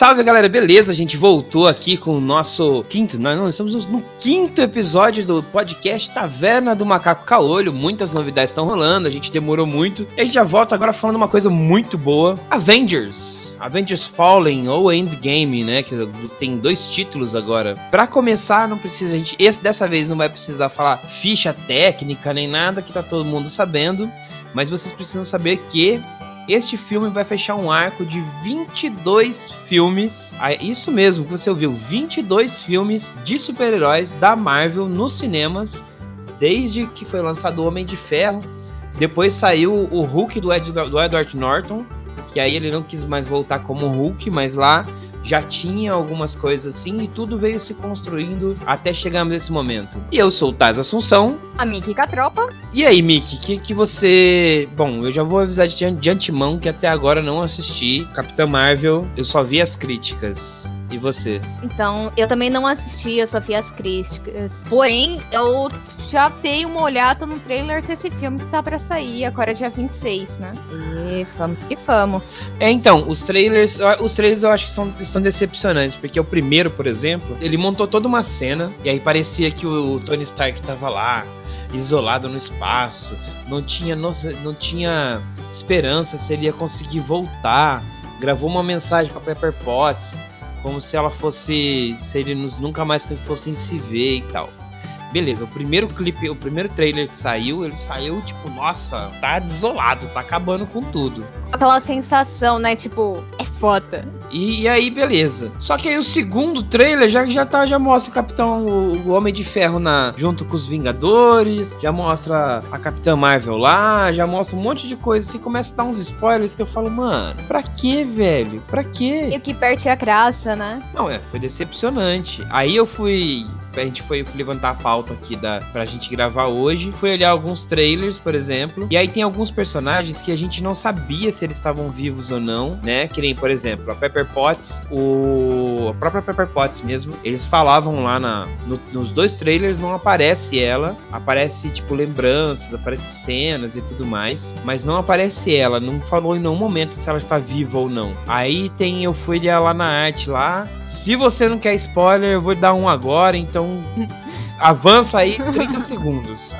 Salve galera, beleza? A gente voltou aqui com o nosso quinto, não estamos no quinto episódio do podcast Taverna do Macaco Caolho. Muitas novidades estão rolando, a gente demorou muito. E a gente já volta agora falando uma coisa muito boa: Avengers. Avengers Fallen ou Endgame, né? Que tem dois títulos agora. Para começar, não precisa a gente, esse dessa vez não vai precisar falar ficha técnica nem nada que tá todo mundo sabendo, mas vocês precisam saber que este filme vai fechar um arco de 22 filmes. Ah, isso mesmo que você ouviu, 22 filmes de super-heróis da Marvel nos cinemas, desde que foi lançado o Homem de Ferro. Depois saiu o Hulk do, Ed, do Edward Norton, que aí ele não quis mais voltar como Hulk, mas lá já tinha algumas coisas assim e tudo veio se construindo até chegarmos nesse momento. E eu sou o Taz Assunção. A Miki Catropa. E aí, Miki, que que você. Bom, eu já vou avisar de, de antemão que até agora não assisti Capitã Marvel, eu só vi as críticas. E você? Então, eu também não assisti, eu só vi as críticas. Porém, eu já dei uma olhada no trailer desse filme que tá pra sair, agora é dia 26, né? E vamos que vamos. É, então, os trailers, os trailers eu acho que são, são decepcionantes, porque o primeiro, por exemplo, ele montou toda uma cena, e aí parecia que o Tony Stark tava lá, isolado no espaço, não tinha, não, tinha esperança se ele ia conseguir voltar, gravou uma mensagem pra Pepper Potts, como se ela fosse, se eles nunca mais fossem se ver e tal. Beleza, o primeiro clipe, o primeiro trailer que saiu, ele saiu tipo, nossa, tá desolado, tá acabando com tudo. Aquela sensação, né? Tipo, é foda. E, e, aí, beleza. Só que aí o segundo trailer já, já, tá, já mostra o Capitão, o, o, Homem de Ferro na, junto com os Vingadores, já mostra a Capitã Marvel lá, já mostra um monte de coisa assim, começa a dar uns spoilers que eu falo, mano, pra que, velho? Pra quê? E o que perde a graça, né? Não, é, foi decepcionante. Aí eu fui a gente foi levantar a pauta aqui da, pra gente gravar hoje. Foi olhar alguns trailers, por exemplo. E aí tem alguns personagens que a gente não sabia se eles estavam vivos ou não, né? Que nem, por exemplo, a Pepper Potts, o... a própria Pepper Potts mesmo. Eles falavam lá na, no, nos dois trailers, não aparece ela. Aparece, tipo, lembranças, aparece cenas e tudo mais. Mas não aparece ela. Não falou em nenhum momento se ela está viva ou não. Aí tem, eu fui olhar lá na arte lá. Se você não quer spoiler, eu vou dar um agora, então então, avança aí 30 segundos.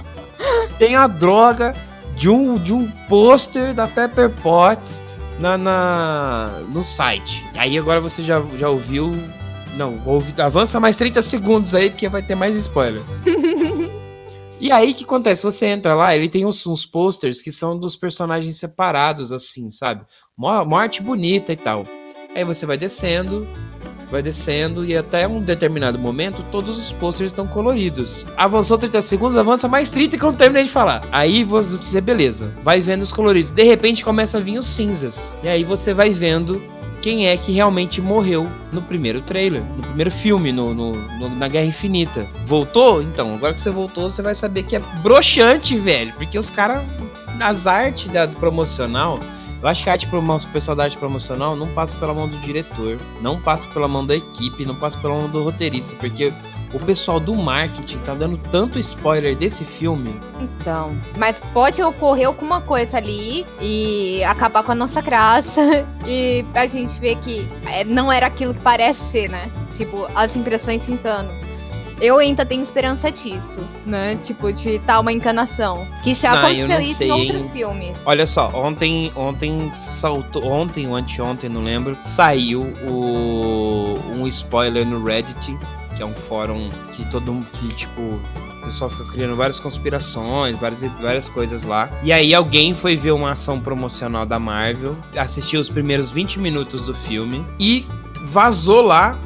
Tem a droga de um, de um pôster da Pepper Potts na, na, no site. Aí agora você já, já ouviu. Não, ouvi, avança mais 30 segundos aí, porque vai ter mais spoiler. E aí o que acontece? Você entra lá, ele tem uns, uns posters que são dos personagens separados, assim, sabe? Morte bonita e tal. Aí você vai descendo, vai descendo e até um determinado momento todos os posters estão coloridos. Avançou 30 segundos, avança mais 30 que eu não terminei de falar. Aí você, beleza, vai vendo os coloridos. De repente começa a vir os cinzas. E aí você vai vendo quem é que realmente morreu no primeiro trailer, no primeiro filme, no, no, no, na Guerra Infinita. Voltou? Então, agora que você voltou, você vai saber que é broxante, velho. Porque os caras, nas artes da, promocional, eu acho que a arte o pessoal da arte promocional não passa pela mão do diretor, não passa pela mão da equipe, não passa pela mão do roteirista, porque o pessoal do marketing tá dando tanto spoiler desse filme. Então, mas pode ocorrer alguma coisa ali e acabar com a nossa graça e a gente ver que é, não era aquilo que parece ser, né? Tipo, as impressões sentando. Eu ainda tenho esperança disso, né? Tipo, de tal uma encanação. Que já não, aconteceu isso sei, em outros hein? filmes. Olha só, ontem, ontem saltou. Ontem ou anteontem, não lembro, saiu o, um spoiler no Reddit, que é um fórum que todo mundo. que, tipo, o pessoal fica criando várias conspirações, várias, várias coisas lá. E aí alguém foi ver uma ação promocional da Marvel, assistiu os primeiros 20 minutos do filme e vazou lá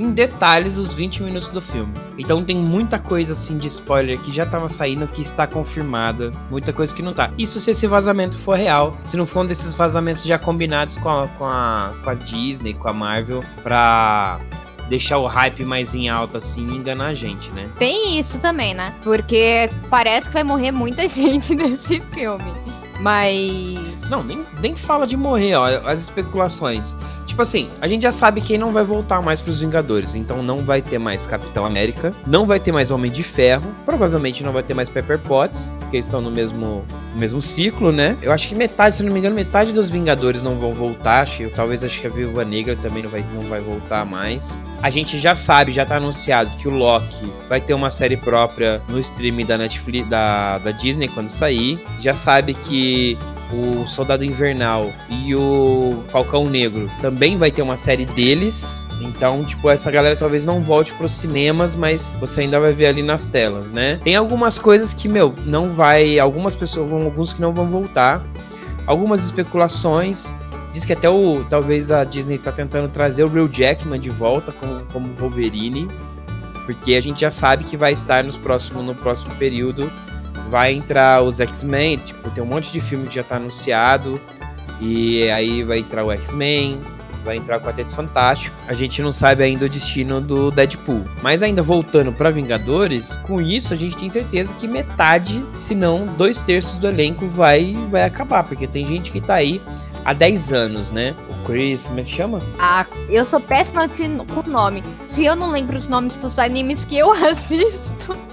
em detalhes os 20 minutos do filme. Então tem muita coisa assim de spoiler que já tava saindo que está confirmada, muita coisa que não tá. Isso se esse vazamento for real, se não for um desses vazamentos já combinados com a, com a, com a Disney, com a Marvel, pra deixar o hype mais em alta assim e enganar a gente, né? Tem isso também, né? Porque parece que vai morrer muita gente nesse filme. Mas Não, nem, nem fala de morrer, ó. As especulações. Tipo assim, a gente já sabe quem não vai voltar mais pros Vingadores. Então não vai ter mais Capitão América. Não vai ter mais Homem de Ferro. Provavelmente não vai ter mais Pepper Potts. Porque eles estão no mesmo, no mesmo ciclo, né? Eu acho que metade, se não me engano, metade dos Vingadores não vão voltar. Acho, talvez acho que a Viúva Negra também não vai, não vai voltar mais. A gente já sabe, já tá anunciado que o Loki vai ter uma série própria no streaming da Netflix, da, da Disney quando sair. Já sabe que o Soldado Invernal e o Falcão Negro também vai ter uma série deles. Então, tipo, essa galera talvez não volte pros cinemas, mas você ainda vai ver ali nas telas, né? Tem algumas coisas que, meu, não vai. Algumas pessoas, alguns que não vão voltar. Algumas especulações. Diz que até o. Talvez a Disney tá tentando trazer o Real Jackman de volta como, como Wolverine. Porque a gente já sabe que vai estar nos próximo, no próximo período vai entrar os X-Men, tipo, tem um monte de filme que já tá anunciado. E aí vai entrar o X-Men, vai entrar o Quarteto Fantástico. A gente não sabe ainda o destino do Deadpool. Mas ainda voltando para Vingadores, com isso a gente tem certeza que metade, se não dois terços do elenco vai vai acabar, porque tem gente que tá aí há 10 anos, né? O Chris, como é que chama? Ah, eu sou péssima com nome. Se eu não lembro os nomes dos animes que eu assisto.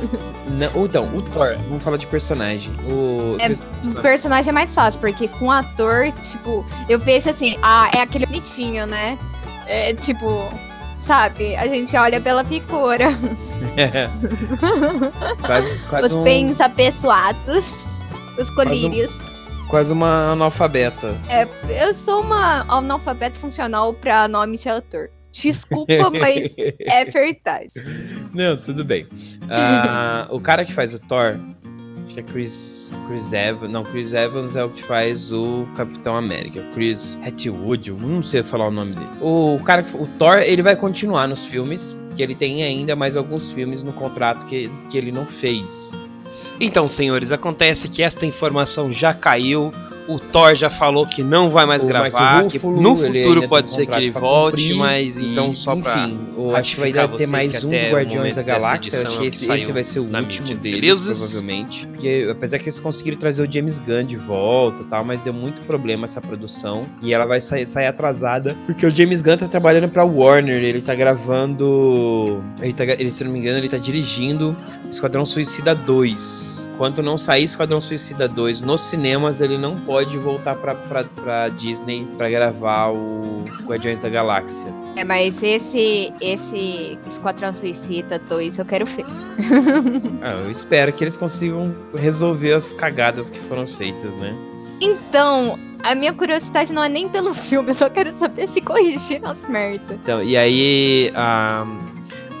Não, então, o Thor, vamos falar de personagem. O, é, personagem é mais fácil, porque com ator, tipo, eu vejo assim, ah, é aquele bonitinho, né? É tipo, sabe? A gente olha pela figura. É. quase, quase os um... pensapessoados, os colírios. Quase, um, quase uma analfabeta. É, eu sou uma analfabeta funcional pra nome de ator. Desculpa, mas é verdade. Não, tudo bem. Uh, o cara que faz o Thor, acho que é Chris, Chris Evans. Não, Chris Evans é o que faz o Capitão América. Chris Hatwood, eu não sei falar o nome dele. O cara, o Thor, ele vai continuar nos filmes, que ele tem ainda mais alguns filmes no contrato que, que ele não fez. Então, senhores, acontece que esta informação já caiu o Thor já falou que não vai mais o gravar, que no futuro pode ser que ele volte, cumprir, mas então só enfim, pra eu acho que vai ter mais um do Guardiões da Galáxia, eu acho que esse, esse vai ser o último deles, belezas. provavelmente. Porque apesar que eles conseguiram trazer o James Gunn de volta tal, mas deu muito problema essa produção e ela vai sair, sair atrasada, porque o James Gunn tá trabalhando pra Warner, ele tá gravando, ele, tá, ele se não me engano, ele tá dirigindo Esquadrão Suicida 2. Enquanto não sair Esquadrão Suicida 2 nos cinemas, ele não pode pode voltar pra, pra, pra Disney para gravar o Guardiões da Galáxia. É, mas esse, esse Esquadrão Suicida 2 eu quero ver. ah, eu espero que eles consigam resolver as cagadas que foram feitas, né? Então, a minha curiosidade não é nem pelo filme, eu só quero saber se corrigiram as merdas. Então, e aí, a.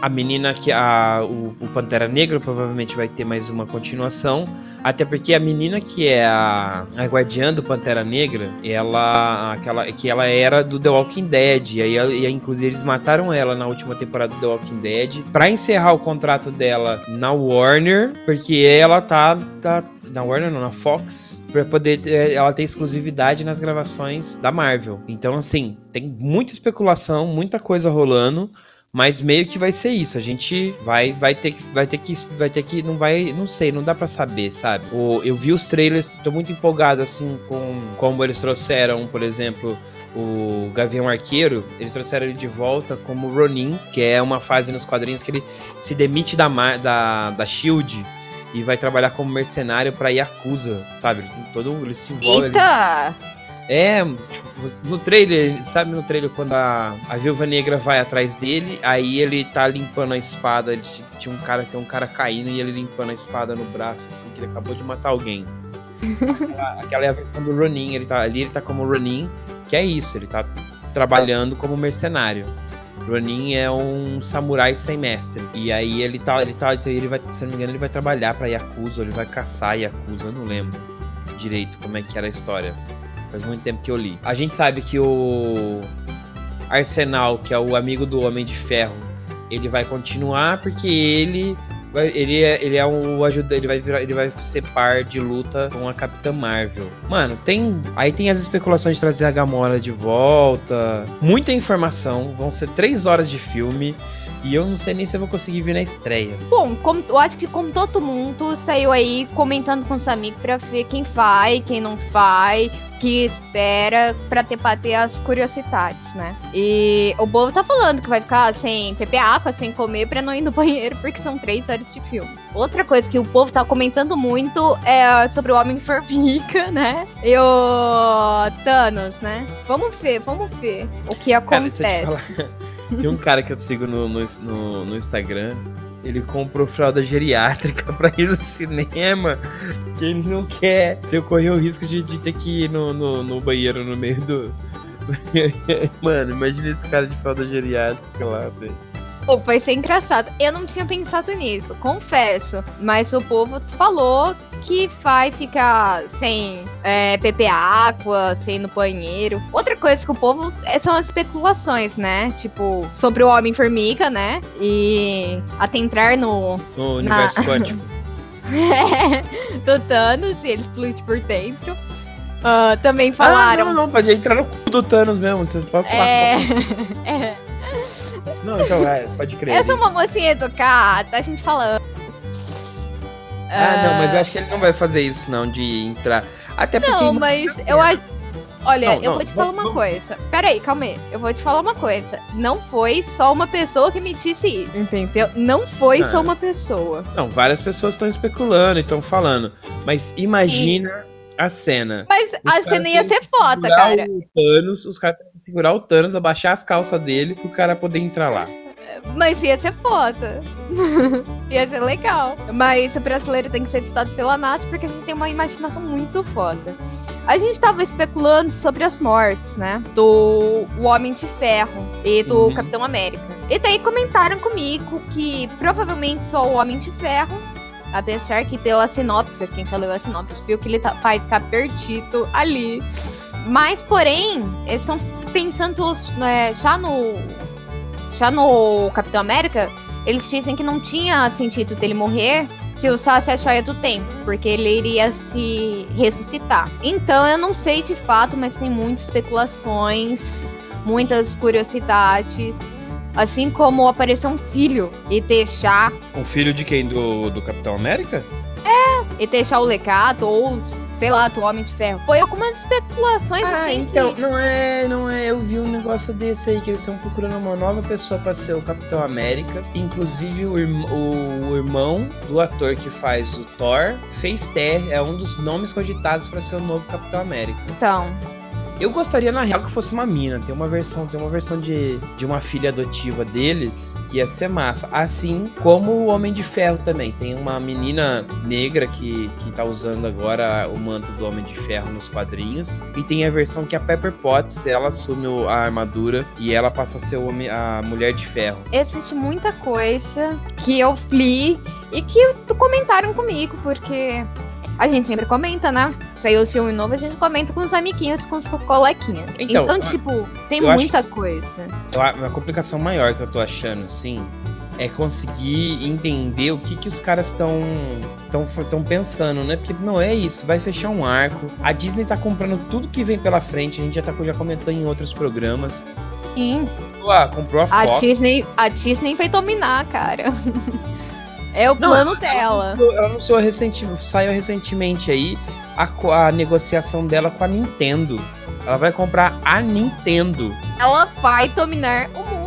A menina que a o, o, Pantera Negra provavelmente vai ter mais uma continuação, até porque a menina que é a, a guardiã do Pantera Negra, ela aquela que ela era do The Walking Dead, e aí e inclusive eles mataram ela na última temporada do The Walking Dead para encerrar o contrato dela na Warner, porque ela tá, tá na Warner, não, na Fox, para poder é, ela ter exclusividade nas gravações da Marvel. Então assim, tem muita especulação, muita coisa rolando. Mas meio que vai ser isso. A gente vai vai ter que vai ter que vai ter que não vai, não sei, não dá para saber, sabe? O, eu vi os trailers, tô muito empolgado assim com como eles trouxeram, por exemplo, o Gavião Arqueiro, eles trouxeram ele de volta como Ronin, que é uma fase nos quadrinhos que ele se demite da da, da Shield e vai trabalhar como mercenário para Yakuza, sabe? Todo ele se envolve Eita! Ele, é, tipo, no trailer, sabe no trailer quando a, a Viúva Negra vai atrás dele, aí ele tá limpando a espada, ele tinha um cara, tem um cara caindo e ele limpando a espada no braço, assim, que ele acabou de matar alguém. aquela, aquela é a versão do Ronin, ele tá ali, ele tá como Ronin, que é isso, ele tá trabalhando como mercenário. Ronin é um samurai sem mestre. E aí ele tá, ele tá, ele vai, se não me engano, ele vai trabalhar para Yakuza, ele vai caçar Yakuza, eu não lembro direito como é que era a história. Faz muito tempo que eu li. A gente sabe que o Arsenal, que é o amigo do Homem de Ferro, ele vai continuar porque ele ele é, ele é um ajuda, ele vai virar, ele vai ser par de luta com a Capitã Marvel. Mano, tem aí tem as especulações de trazer a Gamora de volta, muita informação, vão ser três horas de filme. E eu não sei nem se eu vou conseguir vir na estreia. Bom, como, eu acho que como todo mundo saiu aí comentando com os amigos pra ver quem vai, quem não vai, que espera pra ter pra ter as curiosidades, né? E o povo tá falando que vai ficar sem beber água, sem comer pra não ir no banheiro, porque são três horas de filme. Outra coisa que o povo tá comentando muito é sobre o Homem-Formiga, né? E o Thanos, né? Vamos ver, vamos ver o que acontece. Cara, Tem um cara que eu sigo no, no, no, no Instagram ele comprou fralda geriátrica pra ir no cinema, que ele não quer ter correr o risco de, de ter que ir no, no, no, banheiro no meio do. Mano, imagina esse cara de fralda geriátrica lá, velho. Pô, vai ser engraçado. Eu não tinha pensado nisso, confesso. Mas o povo falou que vai ficar sem é, beber água, sem ir no banheiro. Outra coisa que o povo é, são as especulações, né? Tipo, sobre o Homem-Formiga, né? E até entrar no. No universo na... quântico. é, do Thanos e ele explode por dentro. Uh, também falaram. Ah, não, não, pode entrar no cu do Thanos mesmo. Você pode falar. É. é. Não, então, é, pode crer. Eu sou uma mocinha educada, a gente falando. Ah, não, mas eu acho que ele não vai fazer isso, não, de entrar. Até porque. Não, mas eu acho. Olha, não, eu não, vou te falar uma coisa. Pera aí, calma aí. Eu vou te falar uma coisa. Não foi só uma pessoa que me disse isso, entendeu? Não foi não. só uma pessoa. Não, várias pessoas estão especulando e estão falando. Mas imagina Sim. A cena. Mas a cena ia ser foda, cara. O Thanos, os caras têm que segurar o Thanos, abaixar as calças dele pro cara poder entrar lá. Mas ia ser foda. ia ser legal. Mas o brasileiro tem que ser estudado pela NASA porque a gente tem uma imaginação muito foda. A gente tava especulando sobre as mortes, né? Do Homem de Ferro e do uhum. Capitão América. E daí comentaram comigo que provavelmente só o Homem de Ferro apesar que pela sinopse, quem já leu a sinopse viu que ele tá, vai ficar perdido ali. Mas, porém, eles estão pensando é, já no já no Capitão América, eles dizem que não tinha sentido dele morrer se usasse a joia do tempo, porque ele iria se ressuscitar. Então eu não sei de fato, mas tem muitas especulações, muitas curiosidades. Assim como aparecer um filho e deixar. Um filho de quem? Do, do Capitão América? É, e deixar o legado, ou sei lá, do Homem de Ferro. Foi algumas especulações ah, assim. então, que... não é, não é. Eu vi um negócio desse aí, que eles estão procurando uma nova pessoa para ser o Capitão América. Inclusive, o, o, o, irmão do ator que faz o Thor fez Ter, é um dos nomes cogitados para ser o novo Capitão América. Então. Eu gostaria, na real, que fosse uma mina. Tem uma versão, tem uma versão de, de uma filha adotiva deles que ia ser massa. Assim como o Homem de Ferro também. Tem uma menina negra que, que tá usando agora o manto do Homem de Ferro nos quadrinhos. E tem a versão que a Pepper Potts, ela assume a armadura e ela passa a ser homem, a Mulher de Ferro. Existe muita coisa que eu li e que comentaram comigo, porque a gente sempre comenta, né? Saiu o filme novo, a gente comenta com os amiguinhos, com os colequinhas. Então, então tipo, tem muita coisa. A complicação maior que eu tô achando, assim, é conseguir entender o que, que os caras estão tão, pensando, né? Porque não é isso, vai fechar um arco. A Disney tá comprando tudo que vem pela frente, a gente já tá, já comentou em outros programas. Sim. Ah, comprou a, a Fox. Disney, a Disney vai dominar, cara. É o plano não, dela. Ela anunciou, recentemente, saiu recentemente aí a, a negociação dela com a Nintendo. Ela vai comprar a Nintendo. Ela vai dominar o mundo.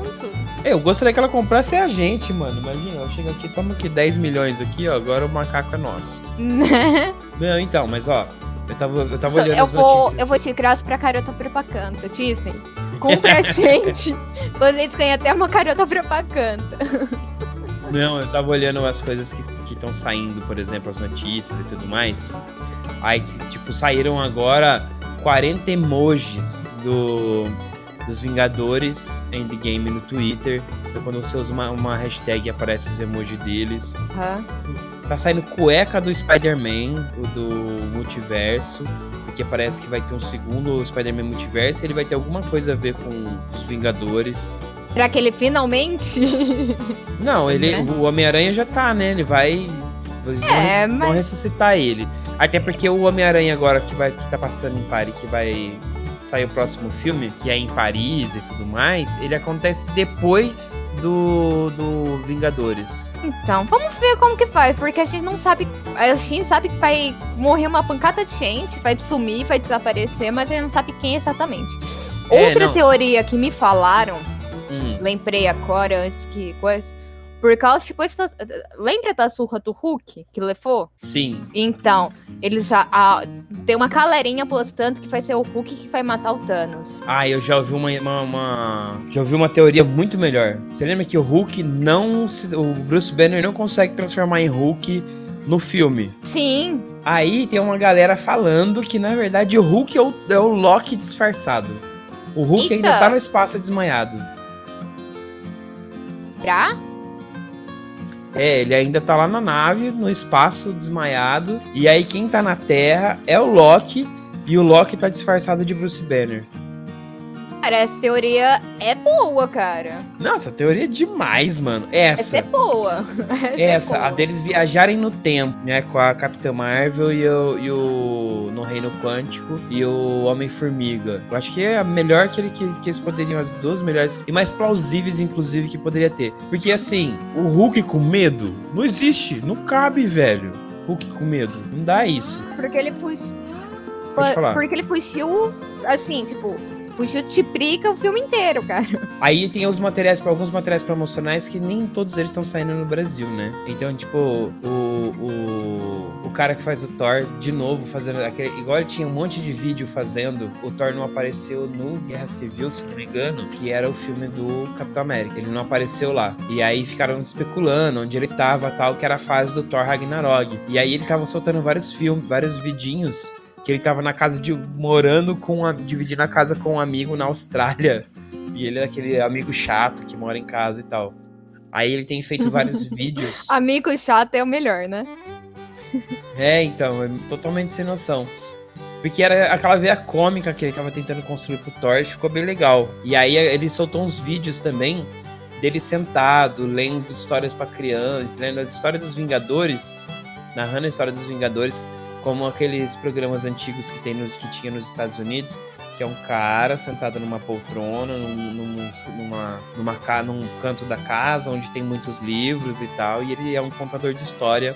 Eu gostaria que ela comprasse a gente, mano. Imagina, eu chego aqui, toma aqui 10 milhões aqui, ó. Agora o macaco é nosso. não, então, mas ó, eu tava, eu tava olhando eu as vou, notícias. Eu vou te graça pra carota propaganda, Disney. Compra a gente. Vocês ganham até uma carota propaganda. Não, eu tava olhando as coisas que estão saindo, por exemplo, as notícias e tudo mais. Aí, tipo, saíram agora 40 emojis do, dos Vingadores Endgame no Twitter. Então, quando você usa uma, uma hashtag, aparece os emojis deles. Uhum. Tá saindo cueca do Spider-Man, do multiverso. Porque parece que vai ter um segundo Spider-Man multiverso e ele vai ter alguma coisa a ver com os Vingadores. Será que ele finalmente? Não, ele, né? o Homem-Aranha já tá, né? Ele vai. Eles é, vão, mas... vão ressuscitar ele. Até porque o Homem-Aranha agora que, vai, que tá passando em pare, que vai sair o próximo filme, que é em Paris e tudo mais, ele acontece depois do, do Vingadores. Então, vamos ver como que faz, porque a gente não sabe. A gente sabe que vai morrer uma pancada de gente, vai sumir, vai desaparecer, mas a gente não sabe quem exatamente. É, Outra não. teoria que me falaram, hum. lembrei agora antes que coisa por causa, tipo, essa, lembra da surra do Hulk que levou? Sim. Então, eles já. Ah, tem uma galerinha postando que vai ser o Hulk que vai matar o Thanos. Ah, eu já ouvi uma, uma, uma, Já ouvi uma teoria muito melhor. Você lembra que o Hulk não. O Bruce Banner não consegue transformar em Hulk no filme. Sim. Aí tem uma galera falando que, na verdade, o Hulk é o, é o Loki disfarçado. O Hulk Eita. ainda tá no espaço desmaiado. É, ele ainda tá lá na nave, no espaço, desmaiado. E aí quem tá na Terra é o Loki. E o Loki tá disfarçado de Bruce Banner. Cara, essa teoria é boa, cara. Nossa, teoria é demais, mano. Essa. Essa é boa. Essa, essa é boa. a deles viajarem no tempo, né? Com a Capitã Marvel e o, e o no Reino Quântico e o Homem-Formiga. Eu acho que é a melhor que, ele, que, que eles poderiam, as duas melhores e mais plausíveis, inclusive, que poderia ter. Porque assim, o Hulk com medo não existe, não cabe, velho. Hulk com medo, não dá isso. Porque ele fugiu. Porque ele fugiu, assim, tipo, justifica o filme inteiro, cara. Aí tem os materiais, alguns materiais promocionais que nem todos eles estão saindo no Brasil, né? Então, tipo, o, o, o cara que faz o Thor, de novo, fazendo aquele. Igual ele tinha um monte de vídeo fazendo, o Thor não apareceu no Guerra Civil, se não me engano, que era o filme do Capitão América. Ele não apareceu lá. E aí ficaram especulando onde ele tava, tal, que era a fase do Thor Ragnarok. E aí ele tava soltando vários filmes, vários vidinhos que ele tava na casa de. morando com. A, dividindo a casa com um amigo na Austrália. E ele é aquele amigo chato que mora em casa e tal. Aí ele tem feito vários vídeos. Amigo chato é o melhor, né? é, então, é totalmente sem noção. Porque era aquela veia cômica que ele tava tentando construir pro Thor, ficou bem legal. E aí ele soltou uns vídeos também dele sentado, lendo histórias para crianças, lendo as histórias dos Vingadores, narrando a história dos Vingadores como aqueles programas antigos que, tem no, que tinha nos Estados Unidos, que é um cara sentado numa poltrona, num, num, numa, numa, num canto da casa, onde tem muitos livros e tal, e ele é um contador de história.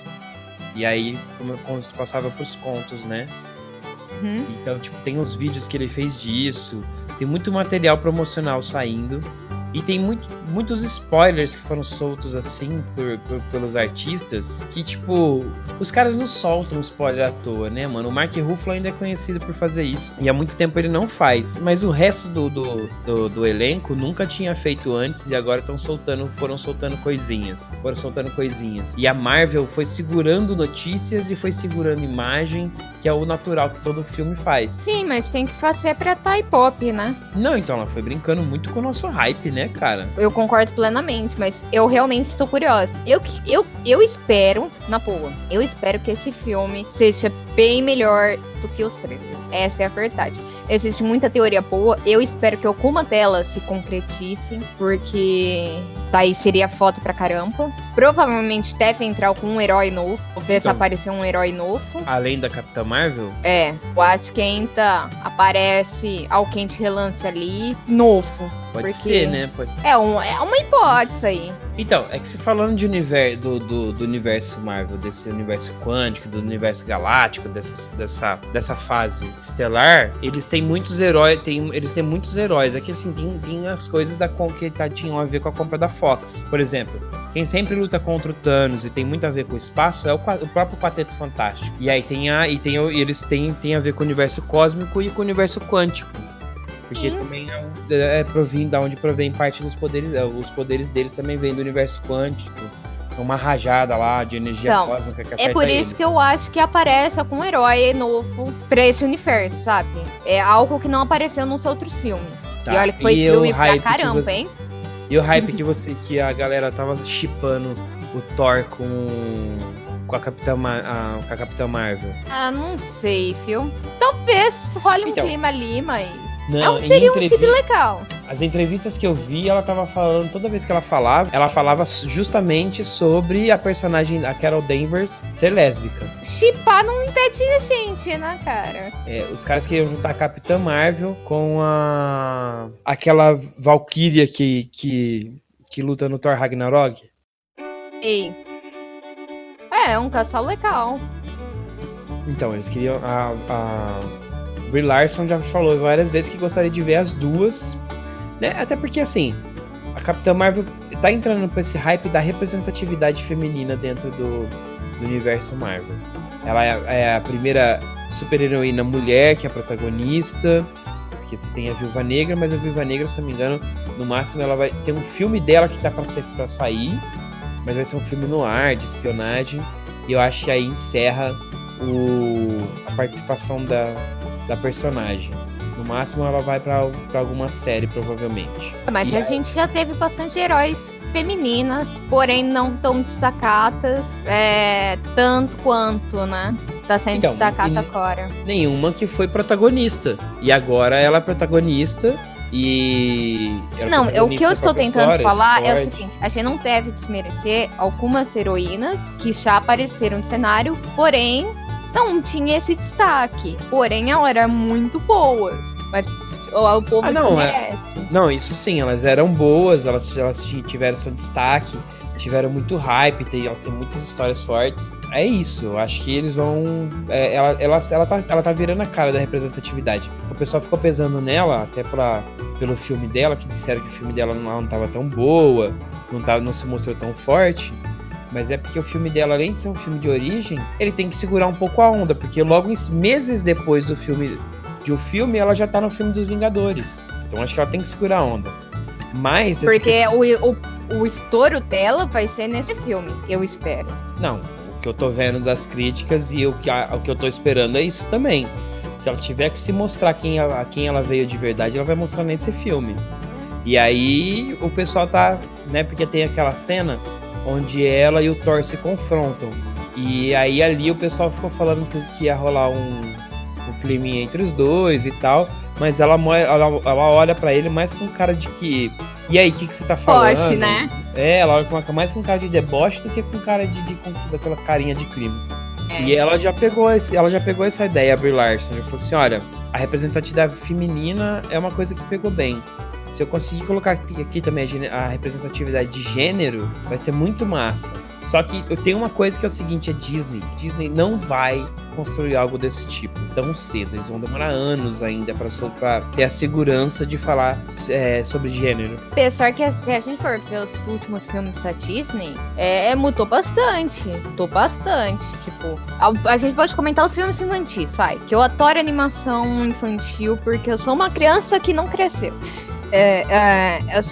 E aí, como, passava pros contos, né? Uhum. Então, tipo, tem uns vídeos que ele fez disso, tem muito material promocional saindo. E tem muito, muitos spoilers que foram soltos assim por, por, pelos artistas. Que, tipo, os caras não soltam spoiler à toa, né, mano? O Mark Ruffalo ainda é conhecido por fazer isso. E há muito tempo ele não faz. Mas o resto do, do, do, do elenco nunca tinha feito antes e agora estão soltando, foram soltando coisinhas. Foram soltando coisinhas. E a Marvel foi segurando notícias e foi segurando imagens, que é o natural que todo filme faz. Sim, mas tem que fazer pra Thai Pop, né? Não, então ela foi brincando muito com o nosso hype, né? Né, cara? Eu concordo plenamente, mas eu realmente estou curiosa. Eu, eu, eu espero, na boa, eu espero que esse filme seja bem melhor do que os trailers. Essa é a verdade. Existe muita teoria boa. Eu espero que alguma delas se concretize, porque daí seria foto pra caramba. Provavelmente deve entrar algum herói novo, ou ver então, se aparecer um herói novo. Além da Capitã Marvel? É, eu acho que ainda aparece alguém de relance ali, novo. Pode ser, né? Pode... É, um, é uma hipótese aí. Então, é que se falando de universo, do, do, do, universo Marvel, desse universo quântico, do universo galáctico, dessa, dessa, dessa fase estelar, eles têm muitos heróis, tem, eles têm muitos heróis. Aqui assim, tem, tem as coisas da que tá, tinham a ver com a compra da Fox. Por exemplo, quem sempre luta contra o Thanos e tem muito a ver com o espaço é o, o próprio Quarteto Fantástico. E aí tem a. E tem, eles têm, têm a ver com o universo cósmico e com o universo quântico. Porque Sim. também é, é provém, da onde provém parte dos poderes. É, os poderes deles também vêm do universo quântico. Uma rajada lá de energia então, cósmica que acerta É por isso eles. que eu acho que aparece algum herói novo pra esse universo, sabe? É algo que não apareceu nos outros filmes. Tá. E olha que foi e filme pra caramba, você... hein? E o hype que você que a galera tava chipando o Thor com com a Capitã, a, com a Capitã Marvel? Ah, não sei, viu? Talvez role então, um clima ali, mas não, é um, seria um legal. as entrevistas que eu vi, ela tava falando, toda vez que ela falava, ela falava justamente sobre a personagem, a Carol Danvers, ser lésbica. Chipar não impede a gente, né, cara? É, os caras queriam juntar a Capitã Marvel com a. aquela Valkyria que, que, que luta no Thor Ragnarok. Ei. É, um casal legal. Então, eles queriam. A, a Brie Larson já falou várias vezes que gostaria de ver as duas. Né? Até porque, assim, a Capitã Marvel tá entrando pra esse hype da representatividade feminina dentro do, do universo Marvel. Ela é, é a primeira super-heroína mulher que é a protagonista. Porque você tem a Viúva Negra, mas a Viúva Negra, se não me engano, no máximo ela vai ter um filme dela que tá pra, ser, pra sair. Mas vai ser um filme no ar, de espionagem. E eu acho que aí encerra o, a participação da, da personagem. No máximo ela vai para alguma série, provavelmente. Mas e a gente já teve bastante heróis femininas, porém não tão destacadas é, tanto quanto, né? Tá sendo então, destacada agora. Nenhuma que foi protagonista. E agora ela é protagonista e. Não, o que eu estou tentando história, falar é o seguinte: a gente não deve desmerecer algumas heroínas que já apareceram no cenário, porém não tinha esse destaque. Porém, elas eram muito boas. Mas o povo ah, não, é... Não, isso sim, elas eram boas, elas, elas tiveram seu destaque, tiveram muito hype, tem, elas têm muitas histórias fortes. É isso, eu acho que eles vão. É, ela, ela, ela, tá, ela tá virando a cara da representatividade. O pessoal ficou pesando nela, até pra, pelo filme dela, que disseram que o filme dela não, não tava tão boa, não, tava, não se mostrou tão forte. Mas é porque o filme dela, além de ser um filme de origem, ele tem que segurar um pouco a onda, porque logo meses depois do filme de o um filme, ela já tá no filme dos Vingadores. Então acho que ela tem que segurar a onda. Mas. Porque o, o, o estouro dela vai ser nesse filme, eu espero. Não, o que eu tô vendo das críticas e o que, a, o que eu tô esperando é isso também. Se ela tiver que se mostrar quem ela, quem ela veio de verdade, ela vai mostrar nesse filme. E aí o pessoal tá, né, porque tem aquela cena onde ela e o Thor se confrontam. E aí ali o pessoal ficou falando que ia rolar um, um clima entre os dois e tal. Mas ela, ela, ela olha para ele mais com cara de que. E aí, o que, que você tá falando? Deboche, né? É, ela olha com, mais com cara de deboche do que com cara de, de com daquela carinha de crime. É. E ela já pegou esse, ela já pegou essa ideia, a Brie Larson. Já falou assim: olha, a representatividade feminina é uma coisa que pegou bem. Se eu conseguir colocar aqui, aqui também a, a, representatividade de gênero, vai ser muito massa. Só que eu tenho uma coisa que é o seguinte: é Disney. Disney não vai construir algo desse tipo tão cedo. Eles vão demorar anos ainda para ter a segurança de falar é, sobre gênero. Apesar que se a gente for ver os últimos filmes da Disney, é, mudou bastante. Mudou bastante. Tipo, a, a, gente pode comentar os filmes infantis, vai. Que eu adoro animação infantil porque eu sou uma criança que não cresceu. É, é, eu,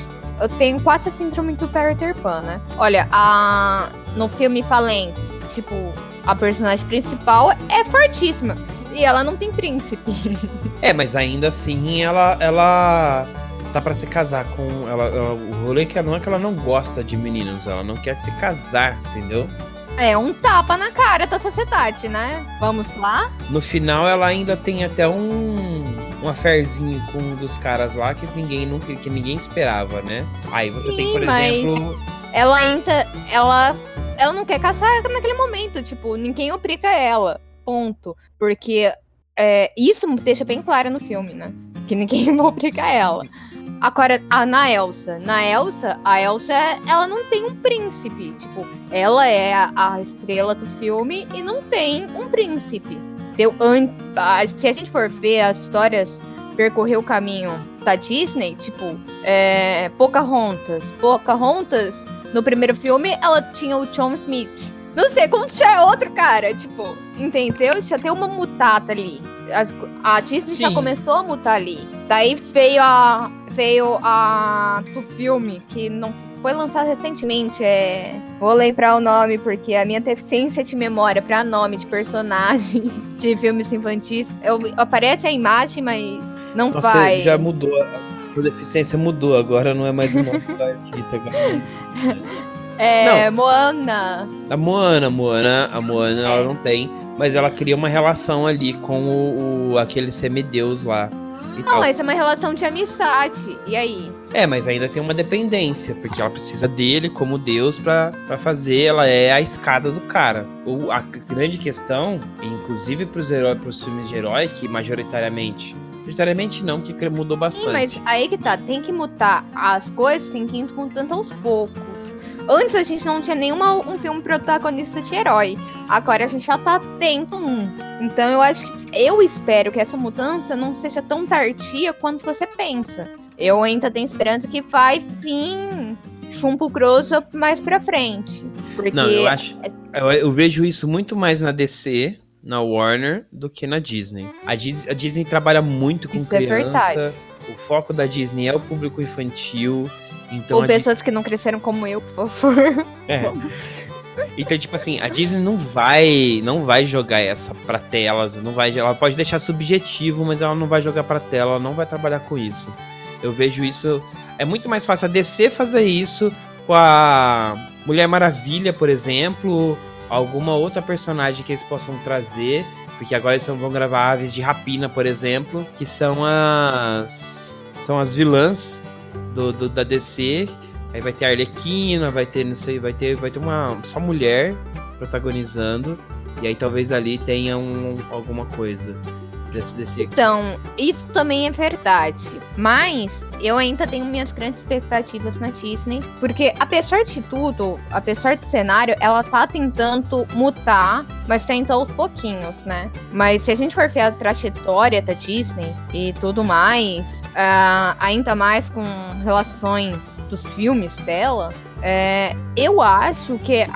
eu, tenho quase a síndrome do Peter Pan, né? Olha, a, no filme Falente, tipo, a personagem principal é fortíssima. E ela não tem príncipe. É, mas ainda assim ela ela tá para se casar com ela, ela, o rolê que não é que ela não gosta de meninos, ela não quer se casar, entendeu? É um tapa na cara da sociedade, né? Vamos lá? No final ela ainda tem até um um aferzinho com um dos caras lá que ninguém nunca que ninguém esperava, né? Aí você Sim, tem, por exemplo, ela ainda ela ela não quer caçar naquele momento, tipo, ninguém obriga ela. Ponto. Porque é, isso deixa bem claro no filme, né? Que ninguém obriga ela. Agora, a, na Elsa. Na Elsa, a Elsa, ela não tem um príncipe. Tipo, ela é a, a estrela do filme e não tem um príncipe. Deu an... Se a gente for ver as histórias percorrer o caminho da Disney, tipo, é, Pocahontas. Pocahontas, no primeiro filme, ela tinha o John Smith. Não sei, como já é outro cara, tipo, entendeu? Já tem uma mutata ali. A, a Disney Sim. já começou a mutar ali. Daí veio a. Veio a. do filme, que não foi lançado recentemente. É... Vou lembrar o nome, porque a minha deficiência de memória para nome de personagem de filmes infantis. Eu, aparece a imagem, mas não Nossa, vai. Já mudou. A deficiência mudou, agora não é mais o nome do artista. Agora. É, não. Moana. A Moana, Moana, a Moana, é. ela não tem, mas ela cria uma relação ali com o, o aquele semideus lá. Não, tal. mas é uma relação de amizade. E aí? É, mas ainda tem uma dependência, porque ela precisa dele como Deus para fazer, ela é a escada do cara. O, a grande questão, inclusive pros, heróis, pros filmes de herói, que majoritariamente Majoritariamente não, porque mudou bastante. Sim, mas aí que tá, tem que mutar as coisas, tem que ir mudando aos poucos. Antes a gente não tinha nenhuma um filme protagonista de herói. Agora a gente já tá tendo um. Então eu acho que eu espero que essa mudança não seja tão tardia quanto você pensa. Eu ainda tenho esperança que vai vir chumbo grosso mais pra frente. Porque... Não, eu acho. Eu, eu, vejo isso muito mais na DC, na Warner, do que na Disney. A, Dis, a Disney trabalha muito com isso é criança. É o foco da Disney é o público infantil. Então Ou pessoas que não cresceram como eu, por favor. É. Então, tipo assim, a Disney não vai, não vai jogar essa pra telas, não vai, ela pode deixar subjetivo, mas ela não vai jogar pra tela, ela não vai trabalhar com isso. Eu vejo isso, é muito mais fácil a DC fazer isso com a Mulher Maravilha, por exemplo, alguma outra personagem que eles possam trazer, porque agora eles vão gravar Aves de Rapina, por exemplo, que são as são as vilãs do, do, da DC. Aí vai ter a Arlequina, vai ter, não sei, vai ter, vai ter uma só mulher protagonizando. E aí talvez ali tenha um, alguma coisa desse, desse. Então, isso também é verdade. Mas eu ainda tenho minhas grandes expectativas na Disney, porque apesar de tudo, apesar do cenário, ela tá tentando mutar, mas tenta aos pouquinhos, né? Mas se a gente for ver a trajetória da Disney e tudo mais, uh, ainda mais com relações dos filmes dela, é, eu acho que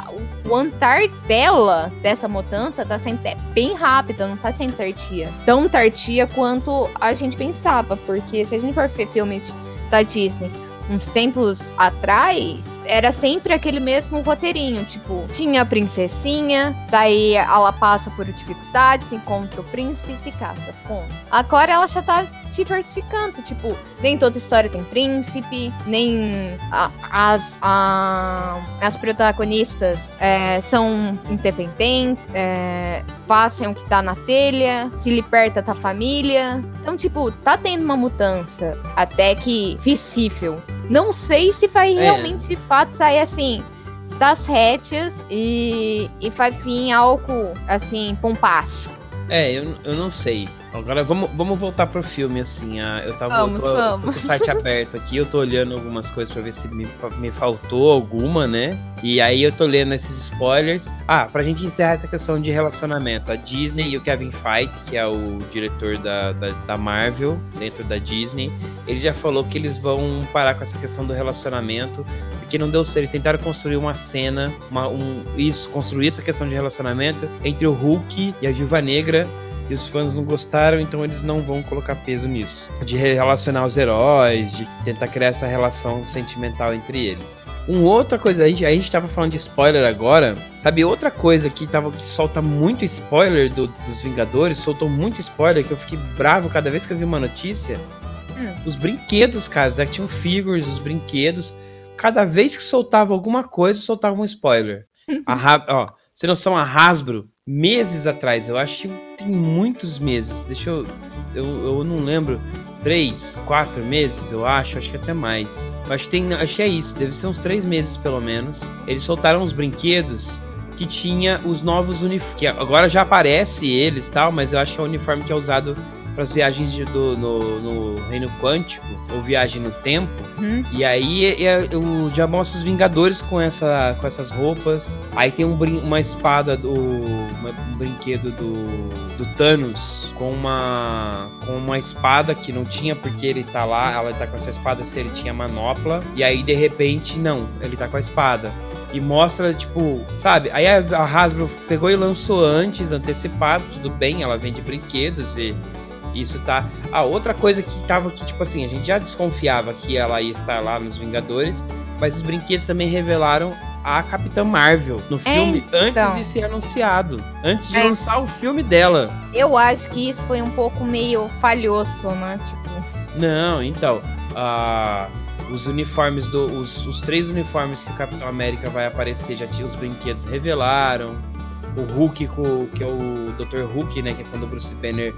o andar dela, dessa mudança, tá sendo bem rápida, não tá sendo tardia. Tão tardia quanto a gente pensava, porque se a gente for ver filmes da Disney uns tempos atrás, era sempre aquele mesmo roteirinho, tipo, tinha a princesinha, daí ela passa por dificuldades, encontra o príncipe e se casa. Ponto. Agora ela já tá diversificando, tipo, nem toda história tem príncipe, nem a, as, a, as protagonistas é, são independentes, é, passam o que tá na telha, se liberta da família. Então, tipo, tá tendo uma mudança até que visível. Não sei se vai é. realmente fato sair assim das rédeas e, e vai vir algo assim pompástico. É, eu, eu não sei. Agora vamos, vamos voltar pro filme, assim. Ah, eu tava vamos, eu tô, vamos. tô com o site aberto aqui, eu tô olhando algumas coisas para ver se me, me faltou alguma, né? E aí eu tô lendo esses spoilers. Ah, pra gente encerrar essa questão de relacionamento, a Disney e o Kevin Feige, que é o diretor da, da, da Marvel, dentro da Disney, ele já falou que eles vão parar com essa questão do relacionamento, porque não deu certo. Eles tentaram construir uma cena, uma, um, isso, construir essa questão de relacionamento entre o Hulk e a Viúva Negra e os fãs não gostaram, então eles não vão colocar peso nisso. De relacionar os heróis, de tentar criar essa relação sentimental entre eles. Uma outra coisa, a gente, a gente tava falando de spoiler agora, sabe? Outra coisa que, tava, que solta muito spoiler do, dos Vingadores, soltou muito spoiler, que eu fiquei bravo cada vez que eu vi uma notícia. Hum. Os brinquedos, cara, os action figures, os brinquedos. Cada vez que soltava alguma coisa, soltava um spoiler. a, ó, você não são a Hasbro meses atrás, eu acho que tem muitos meses, deixa eu. Eu, eu não lembro. Três, quatro meses, eu acho, acho que até mais. Acho que tem. Acho que é isso, deve ser uns três meses pelo menos. Eles soltaram os brinquedos que tinha os novos uniformes. Agora já aparece eles tal, mas eu acho que é o uniforme que é usado para as viagens de, do, no, no, Reino Quântico, ou viagem no tempo. Uhum. E aí é, eu já mostra os Vingadores com, essa, com essas roupas. Aí tem um, uma espada do. Uma, um brinquedo do, do Thanos com uma. com uma espada que não tinha porque ele tá lá. Ela tá com essa espada se ele tinha manopla. E aí de repente, não, ele tá com a espada e mostra, tipo, sabe? Aí a Hasbro pegou e lançou antes, antecipado, tudo bem, ela vende brinquedos e isso tá. Ah, outra coisa que tava aqui, tipo assim, a gente já desconfiava que ela ia estar lá nos Vingadores, mas os brinquedos também revelaram a Capitã Marvel no filme então, antes de ser anunciado, antes de é, lançar o filme dela. Eu acho que isso foi um pouco meio falhoso, né? Tipo. Não, então, uh, os uniformes do os, os três uniformes que o Capitão América vai aparecer já tinha os brinquedos revelaram. O Hulk, que é o Dr. Hulk, né, que é quando o Bruce Banner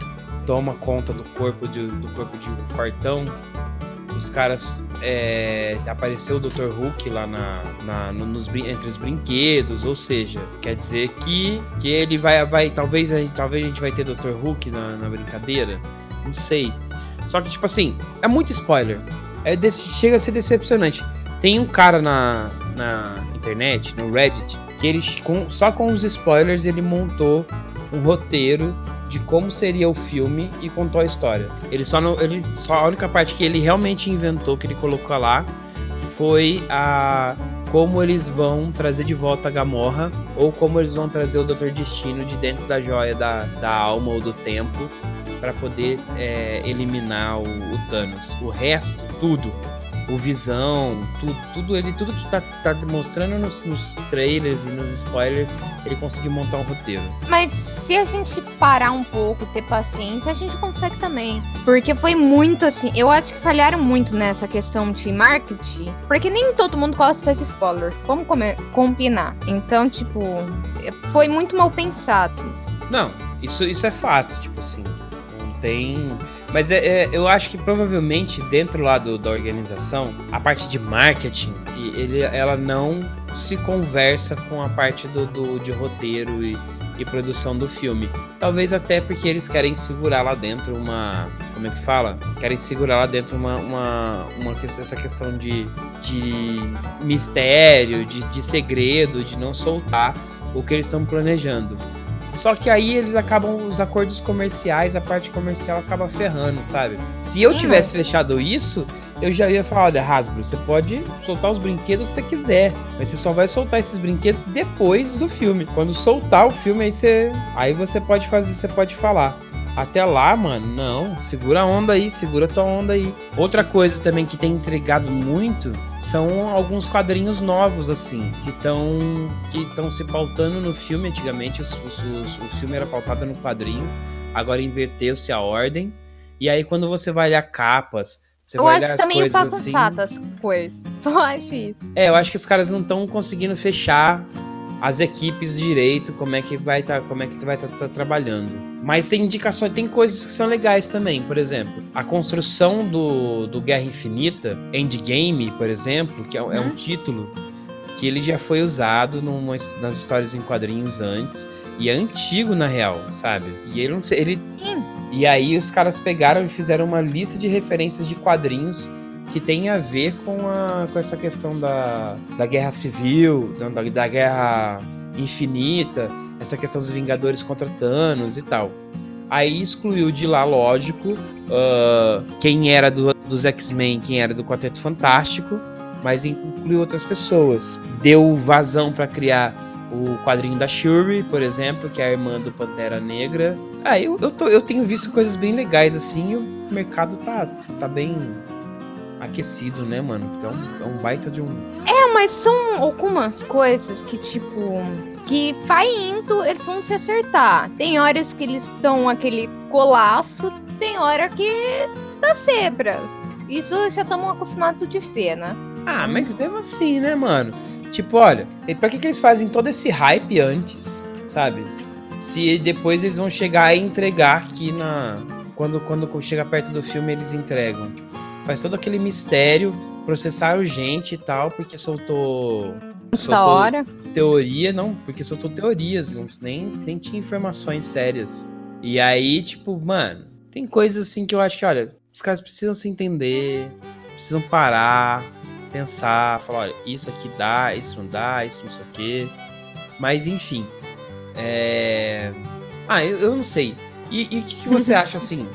toma conta do corpo de, do corpo de um fartão. Os caras. É, apareceu o Dr. Hulk lá na, na nos, entre os brinquedos, ou seja, quer dizer que, que ele vai. vai talvez, talvez a gente vai ter Dr. Hulk na, na brincadeira. Não sei. Só que, tipo assim, é muito spoiler. É desse, chega a ser decepcionante. Tem um cara na, na internet, no Reddit, que ele com, só com os spoilers ele montou um roteiro de como seria o filme e contou a história. Ele só ele só a única parte que ele realmente inventou que ele colocou lá foi a como eles vão trazer de volta a Gamorra ou como eles vão trazer o Doutor Destino de dentro da joia da, da alma ou do tempo para poder é, eliminar o, o Thanos. O resto, tudo, o Visão, tudo, tudo ele, tudo que tá, tá demonstrando nos, nos, trailers e nos spoilers, ele conseguiu montar um roteiro. Mas se a gente parar um pouco, ter paciência, a gente consegue também. Porque foi muito assim, eu acho que falharam muito nessa questão de marketing, porque nem todo mundo gosta de spoilers. Vamos comer, combinar. Então, tipo, foi muito mal pensado. Não, isso, isso é fato, tipo assim. Não tem mas é, é, eu acho que provavelmente dentro lá do, da organização, a parte de marketing, ele, ela não se conversa com a parte do, do de roteiro e, e produção do filme. Talvez até porque eles querem segurar lá dentro uma. Como é que fala? Querem segurar lá dentro uma. uma, uma essa questão de, de mistério, de, de segredo, de não soltar o que eles estão planejando. Só que aí eles acabam, os acordos comerciais, a parte comercial acaba ferrando, sabe? Se eu tivesse fechado isso, eu já ia falar, olha, Hasbro, você pode soltar os brinquedos que você quiser, mas você só vai soltar esses brinquedos depois do filme. Quando soltar o filme, aí você, aí você pode fazer, você pode falar. Até lá, mano, não. Segura a onda aí, segura tua onda aí. Outra coisa também que tem entregado muito são alguns quadrinhos novos, assim, que estão que estão se pautando no filme. Antigamente os, os, os, o filme era pautado no quadrinho, agora inverteu-se a ordem. E aí quando você vai olhar capas, você eu vai acho olhar também as coisas assim. as coisas. Só acho isso. É, eu acho que os caras não estão conseguindo fechar as equipes direito, como é que vai estar, tá, como é que vai estar tá, tá trabalhando. Mas tem indicações, tem coisas que são legais também. Por exemplo, a construção do, do Guerra Infinita, Endgame, por exemplo, que é, é um uhum. título que ele já foi usado numa, nas histórias em quadrinhos antes e é antigo na real, sabe? E ele não sei, ele e aí os caras pegaram e fizeram uma lista de referências de quadrinhos que tem a ver com, a, com essa questão da, da guerra civil, da, da guerra infinita, essa questão dos Vingadores contra Thanos e tal. Aí excluiu de lá, lógico, uh, quem era do, dos X-Men, quem era do Quarteto Fantástico, mas incluiu outras pessoas. Deu vazão para criar o quadrinho da Shuri, por exemplo, que é a irmã do Pantera Negra. Ah, eu, eu, tô, eu tenho visto coisas bem legais assim o mercado tá, tá bem aquecido, né, mano? Então é um baita de um. É, mas são algumas coisas que, tipo, que vai indo, eles vão se acertar. Tem horas que eles dão aquele colaço, tem hora que dá zebra. Isso já estamos acostumados de ver, né? Ah, mas mesmo assim, né, mano? Tipo, olha, e pra que, que eles fazem todo esse hype antes, sabe? Se depois eles vão chegar e entregar aqui na. Quando, quando chega perto do filme, eles entregam faz todo aquele mistério, processar gente e tal, porque soltou. Soltou hora. teoria, não, porque soltou teorias, não, nem, nem tinha informações sérias. E aí, tipo, mano, tem coisas assim que eu acho que, olha, os caras precisam se entender, precisam parar, pensar, falar, olha, isso aqui dá, isso não dá, isso não sei o quê. Mas enfim. É. Ah, eu, eu não sei. E o que, que você acha assim?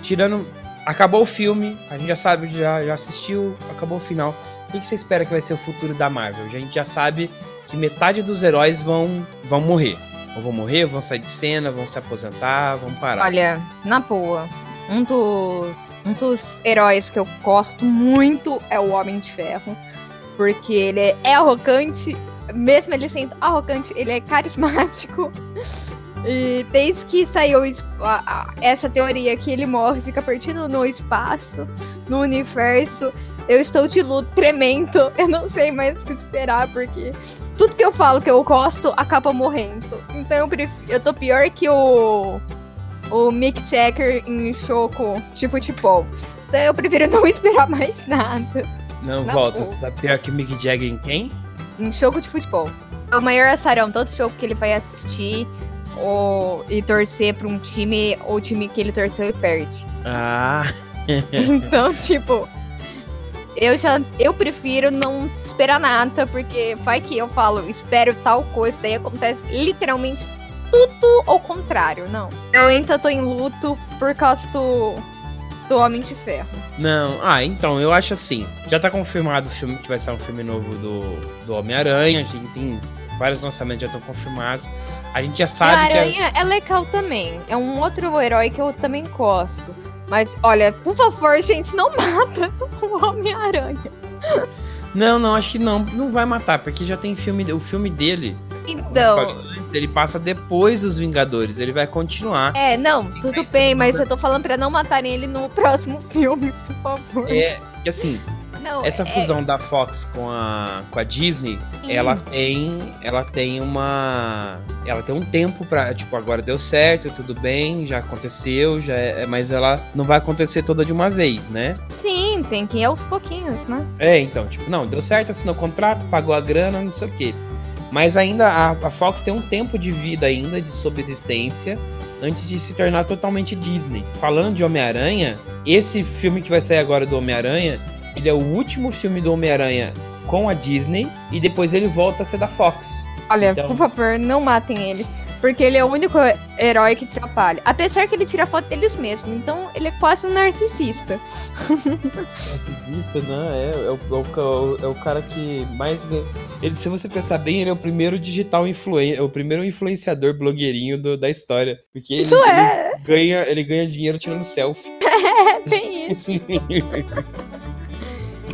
Tirando acabou o filme, a gente já sabe, já, já assistiu, acabou o final. O que você espera que vai ser o futuro da Marvel? A gente já sabe que metade dos heróis vão, vão morrer. Ou vão morrer, vão sair de cena, vão se aposentar, vão parar. Olha, na boa, um dos, um dos heróis que eu gosto muito é o Homem de Ferro. Porque ele é arrogante, mesmo ele sendo arrogante, ele é carismático. E desde que saiu essa teoria que ele morre, fica perdido no espaço, no universo, eu estou de luto tremendo. Eu não sei mais o que esperar, porque tudo que eu falo que eu gosto acaba morrendo. Então eu, prefiro, eu tô pior que o. o Mick Jagger em Choco, tipo, tipo. Então eu prefiro não esperar mais nada. Não, Na volta. Você tá pior que Mick Jagger em quem? Em jogo de futebol. O maior azarão, todo jogo que ele vai assistir ou, e torcer pra um time, ou o time que ele torceu e perde. Ah. então, tipo, eu já eu prefiro não esperar nada, porque vai que eu falo, espero tal coisa, daí acontece literalmente tudo ao contrário, não. Eu ainda tô em luto por causa do do Homem de Ferro. Não, ah, então, eu acho assim. Já tá confirmado o filme que vai ser um filme novo do, do Homem-Aranha. A gente tem vários lançamentos já estão confirmados. A gente já sabe que. A Aranha é legal também. É um outro herói que eu também gosto. Mas, olha, por favor, gente, não mata o Homem-Aranha. Não, não, acho que não. Não vai matar, porque já tem filme. O filme dele então. Antes, ele passa depois dos Vingadores, ele vai continuar. É, não, tudo bem, mas eu tô falando pra não matarem ele no próximo filme, por favor. É, que assim, não, essa é... fusão da Fox com a, com a Disney, Sim. ela tem ela tem uma ela tem um tempo para tipo agora deu certo, tudo bem, já aconteceu, já é, mas ela não vai acontecer toda de uma vez, né? Sim, tem que ir aos pouquinhos, né? É, então, tipo, não, deu certo, assinou o contrato, pagou a grana, não sei o quê. Mas ainda a, a Fox tem um tempo de vida ainda de subsistência antes de se tornar totalmente Disney. Falando de Homem-Aranha, esse filme que vai sair agora do Homem-Aranha, ele é o último filme do Homem-Aranha com a Disney e depois ele volta a ser da Fox. Olha, então... por favor, não matem ele. Porque ele é o único herói que atrapalha. Apesar que ele tira foto deles mesmos. Então ele é quase um narcisista. Narcisista, né? É, é, o, é, o, é o cara que mais ganha. Ele, se você pensar bem, ele é o primeiro digital influencer. É o primeiro influenciador blogueirinho do, da história. Porque ele, é. ele, ganha, ele ganha dinheiro tirando selfie. É, bem isso.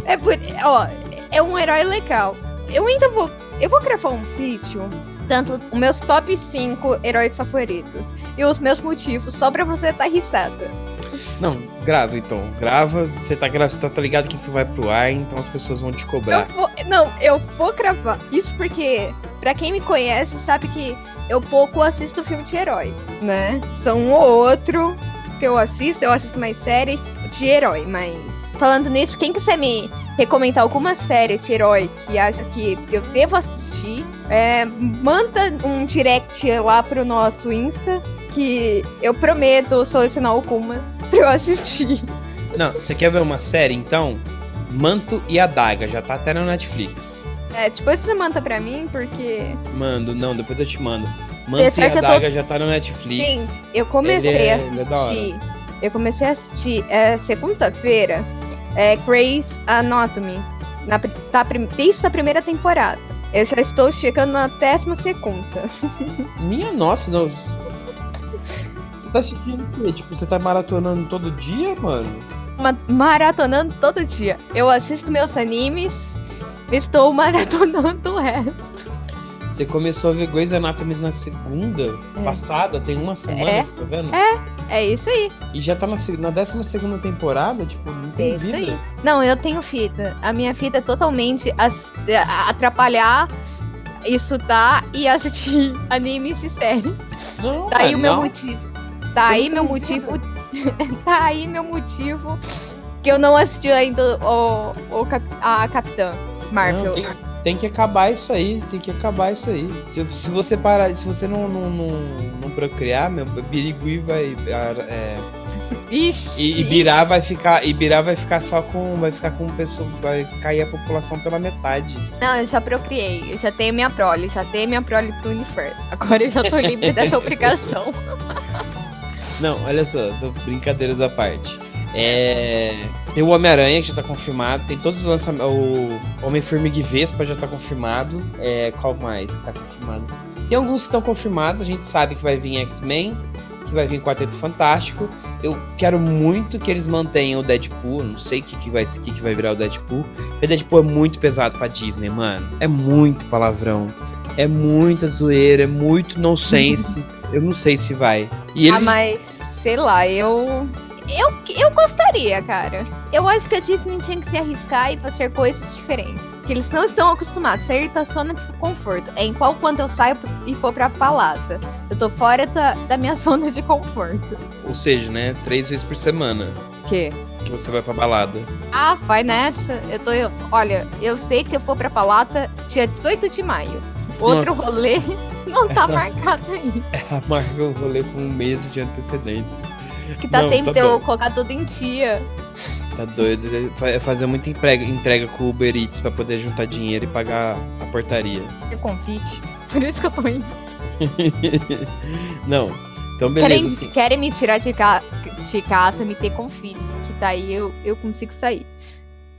é por. Ó, é um herói legal. Eu ainda vou. Eu vou gravar um vídeo tanto os meus top 5 heróis favoritos e os meus motivos, só pra você estar tá risada. Não, grava então. Grava, você tá, você tá ligado que isso vai pro ar, então as pessoas vão te cobrar. Eu vou, não, eu vou gravar. Isso porque, pra quem me conhece, sabe que eu pouco assisto filme de herói, né? São um ou outro que eu assisto, eu assisto mais série de herói, mas falando nisso, quem quiser me recomendar alguma série de herói que acha que eu devo assistir, é, manda um direct lá pro nosso Insta, que eu prometo selecionar algumas pra eu assistir. Não, você quer ver uma série então? Manto e Adaga, já tá até na Netflix. É, depois você manda pra mim, porque. Mando, não, depois eu te mando. Manto e Adaga tô... já tá na Netflix. Gente, eu comecei é, a assistir. É eu comecei a assistir é, segunda-feira é, Grey's Anatomy. Na, tá, desde a primeira temporada. Eu já estou chegando na décima segunda. Minha nossa, não. Você tá assistindo o quê? Tipo, você tá maratonando todo dia, mano? Ma maratonando todo dia. Eu assisto meus animes, estou maratonando o resto. Você começou a ver Grey's Anatomy na segunda é. passada, tem uma semana, é. você tá vendo? É, é isso aí. E já tá na, na 12 segunda temporada, tipo, não tem é vida. Aí. Não, eu tenho fita. A minha fita é totalmente atrapalhar, estudar e assistir animes e séries. Não, Daí tá o meu motivo. Daí tá meu motivo. tá aí meu motivo que eu não assisti ainda o, o, a Capitã Marvel. Não, tem tem que acabar isso aí, tem que acabar isso aí. Se, se você parar, se você não, não, não, não procriar, meu, Birigui vai. É, Ixi. e Ibirá vai ficar. Ibirá vai ficar só com. Vai ficar com pessoa. Vai cair a população pela metade. Não, eu já procriei. Eu já tenho minha prole, já tenho minha prole pro universo. Agora eu já tô livre dessa obrigação. Não, olha só, brincadeiras à parte. É, tem o Homem-Aranha, que já tá confirmado. Tem todos os lançamentos. O Homem-Formiga e Vespa já tá confirmado. É, qual mais que tá confirmado? Tem alguns que estão confirmados. A gente sabe que vai vir X-Men, que vai vir Quarteto Fantástico. Eu quero muito que eles mantenham o Deadpool. Não sei o que, que, vai, que, que vai virar o Deadpool. Porque Deadpool é muito pesado pra Disney, mano. É muito palavrão. É muita zoeira. É muito nonsense. eu não sei se vai. E ele... Ah, mas sei lá, eu eu, eu gostaria, cara. Eu acho que a Disney tinha que se arriscar e fazer coisas diferentes. que eles não estão acostumados. Sair da zona de conforto. É em qual quando eu saio e for pra balada. Eu tô fora da, da minha zona de conforto. Ou seja, né? Três vezes por semana. Que? Que você vai pra balada. Ah, vai nessa. Eu tô. Olha, eu sei que eu vou pra balada dia 18 de maio. Outro Nossa. rolê não tá marcado ainda. Ela marca o rolê com um mês de antecedência. Que tá tempo tá de eu colocar tudo em dia. Tá doido. É fazer muita entrega, entrega com o Uber Eats pra poder juntar dinheiro e pagar a portaria. É convite. Por isso que eu tô indo. Não. Então, beleza. Querem, assim. querem me tirar de, ca de casa, me ter confite. Que daí eu, eu consigo sair.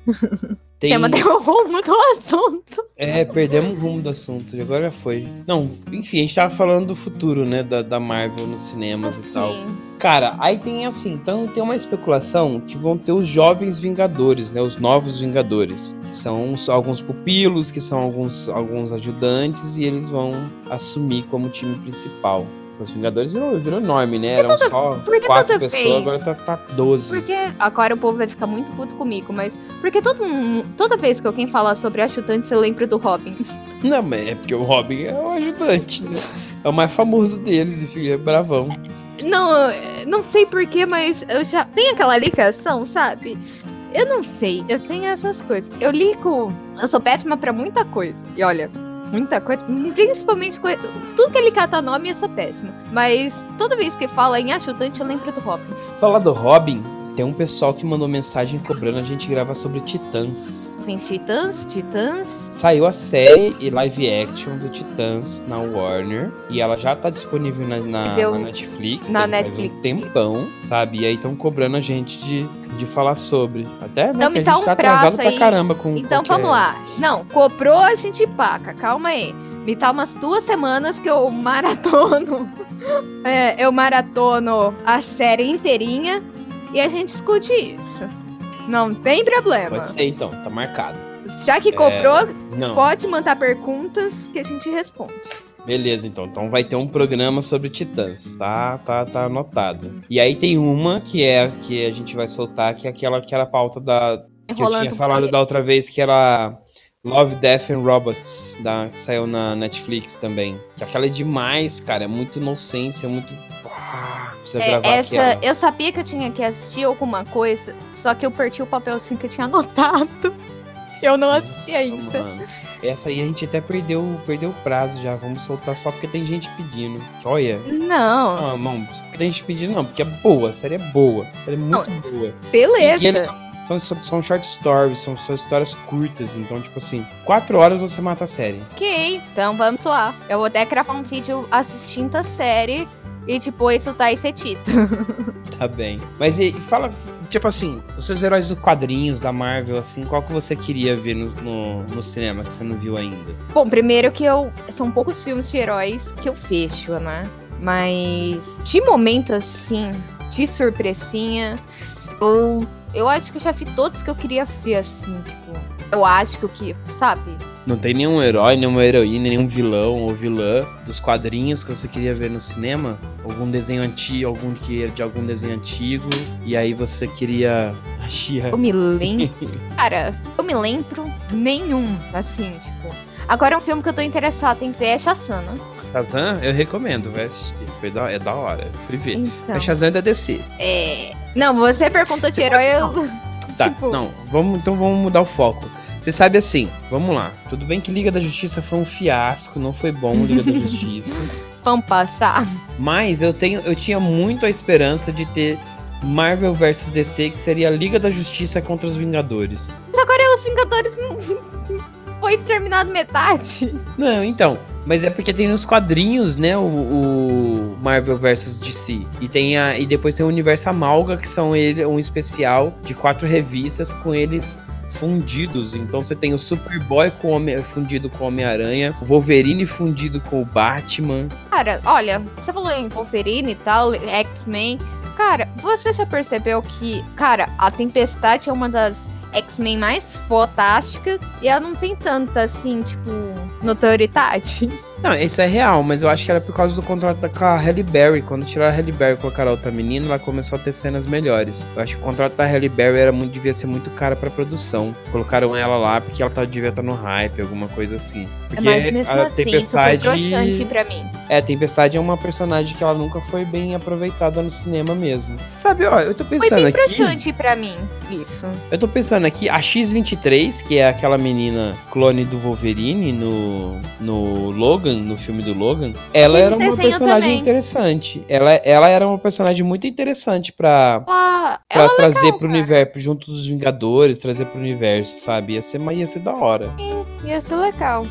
Tem... Tema deu o rumo do assunto. É, perdemos o rumo do assunto. Agora já foi. Não, enfim, a gente tava falando do futuro, né? Da, da Marvel nos cinemas e tal. Cara, aí tem assim, então tem uma especulação que vão ter os jovens Vingadores, né? Os novos Vingadores. Que são alguns pupilos, que são alguns, alguns ajudantes, e eles vão assumir como time principal. Os Vingadores virou, virou enorme, né? Eram toda, só quatro pessoas, vez? agora tá, tá 12. Porque agora o povo vai ficar muito puto comigo, mas. Porque todo, toda vez que alguém fala sobre ajudante, você lembra do Robin. Não, mas é porque o Robin é o ajudante, né? É o mais famoso deles, enfim, é bravão. Não, não sei porquê, mas eu já. Tem aquela ligação, sabe? Eu não sei, eu tenho essas coisas. Eu ligo. Eu sou péssima pra muita coisa. E olha, muita coisa, principalmente coisa, tudo que ele cata nome eu sou péssimo. Mas toda vez que fala em ajudante eu lembro do Robin. Falar do Robin, tem um pessoal que mandou mensagem cobrando a gente gravar sobre Titãs. Tem Titãs? Titãs? Saiu a série e live action do Titãs na Warner. E ela já tá disponível na, na, na Netflix. Na Netflix. Faz um tempão, sabe? E aí estão cobrando a gente de, de falar sobre. Até, né? Então me a gente um tá atrasado aí. pra caramba com Então qualquer... vamos lá. Não, cobrou a gente paca. Calma aí. Me tá umas duas semanas que eu maratono. é, eu maratono a série inteirinha e a gente discute isso. Não tem problema. Pode ser então, tá marcado. Já que comprou, é... pode mandar perguntas que a gente responde. Beleza, então. Então vai ter um programa sobre titãs, tá? Tá, tá anotado. E aí tem uma que é que a gente vai soltar, que é aquela, aquela pauta da. Que eu tinha falado da outra vez, que era Love, Death and Robots, da, que saiu na Netflix também. Que aquela é demais, cara. É muito inocência, é muito precisa é, gravar essa, aquela. Eu sabia que eu tinha que assistir alguma coisa, só que eu perdi o papel assim que eu tinha anotado. Eu não assisti Nossa, ainda. Mano. Essa aí a gente até perdeu, perdeu o prazo já. Vamos soltar só porque tem gente pedindo. Olha. Não. Não, não, porque tem gente pedindo, não, porque é boa, a série é boa. A série é muito não, boa. Beleza. E, e ele, são, são short stories, são, são histórias curtas. Então, tipo assim, quatro horas você mata a série. Ok, então vamos lá. Eu vou até gravar um vídeo assistindo a série e depois soltar esse título. Tá bem. Mas e, fala, tipo assim, os seus heróis dos quadrinhos da Marvel, assim, qual que você queria ver no, no, no, cinema que você não viu ainda? Bom, primeiro que eu. São poucos filmes de heróis que eu fecho, né? Mas de momento assim, de surpresinha, eu, eu acho que já vi todos que eu queria ver, assim, tipo. Eu acho que o que, sabe? Não tem nenhum herói, nenhuma heroína, nenhum vilão ou vilã dos quadrinhos que você queria ver no cinema? Algum desenho antigo, algum que de algum desenho antigo, e aí você queria a Xia. Eu me lembro. Cara, eu me lembro nenhum, assim, tipo. Agora é um filme que eu tô interessado em ver é Shazam, né? Shazam, eu recomendo, vai assistir. Foi da, é da hora. Fui ver. Então, Mas Shazam é da DC. É. Não, você perguntou de herói, eu. Tá, tipo... não, vamos, então vamos mudar o foco. Você sabe assim, vamos lá. Tudo bem que Liga da Justiça foi um fiasco, não foi bom Liga da Justiça. Vamos passar. Mas eu tenho, eu tinha muito a esperança de ter Marvel vs DC, que seria a Liga da Justiça contra os Vingadores. Agora os Vingadores foi terminado metade. Não, então. Mas é porque tem nos quadrinhos, né, o, o, Marvel vs DC. E tem a e depois tem o Universo Amalga, que são ele um especial de quatro revistas com eles fundidos. Então você tem o Superboy com Homem, fundido com Homem-Aranha, o Wolverine fundido com o Batman. Cara, olha, você falou em Wolverine e tal, X-Men. Cara, você já percebeu que, cara, a Tempestade é uma das X-Men mais fantásticas e ela não tem tanta, assim, tipo, notoriedade? Não, isso é real, mas eu acho que era por causa do contrato da, com a Halle Berry. Quando tiraram a Halle Berry e colocaram outra menina, ela começou a ter cenas melhores. Eu acho que o contrato da Halle Berry era muito, devia ser muito caro pra produção. Colocaram ela lá porque ela tá, devia estar tá no hype, alguma coisa assim. Porque mas a assim, Tempestade. Isso pra mim. É, Tempestade é uma personagem que ela nunca foi bem aproveitada no cinema mesmo. Você sabe, ó, eu tô pensando foi bem aqui. pra mim, isso. Eu tô pensando aqui, a X-23, que é aquela menina clone do Wolverine no, no Logan, no filme do Logan, ela era uma personagem também. interessante. Ela, ela era uma personagem muito interessante pra, ah, pra trazer legal, pro cara. universo, junto dos Vingadores, trazer pro universo, sabe? Ia ser, ia ser da hora. Sim, ia ser legal.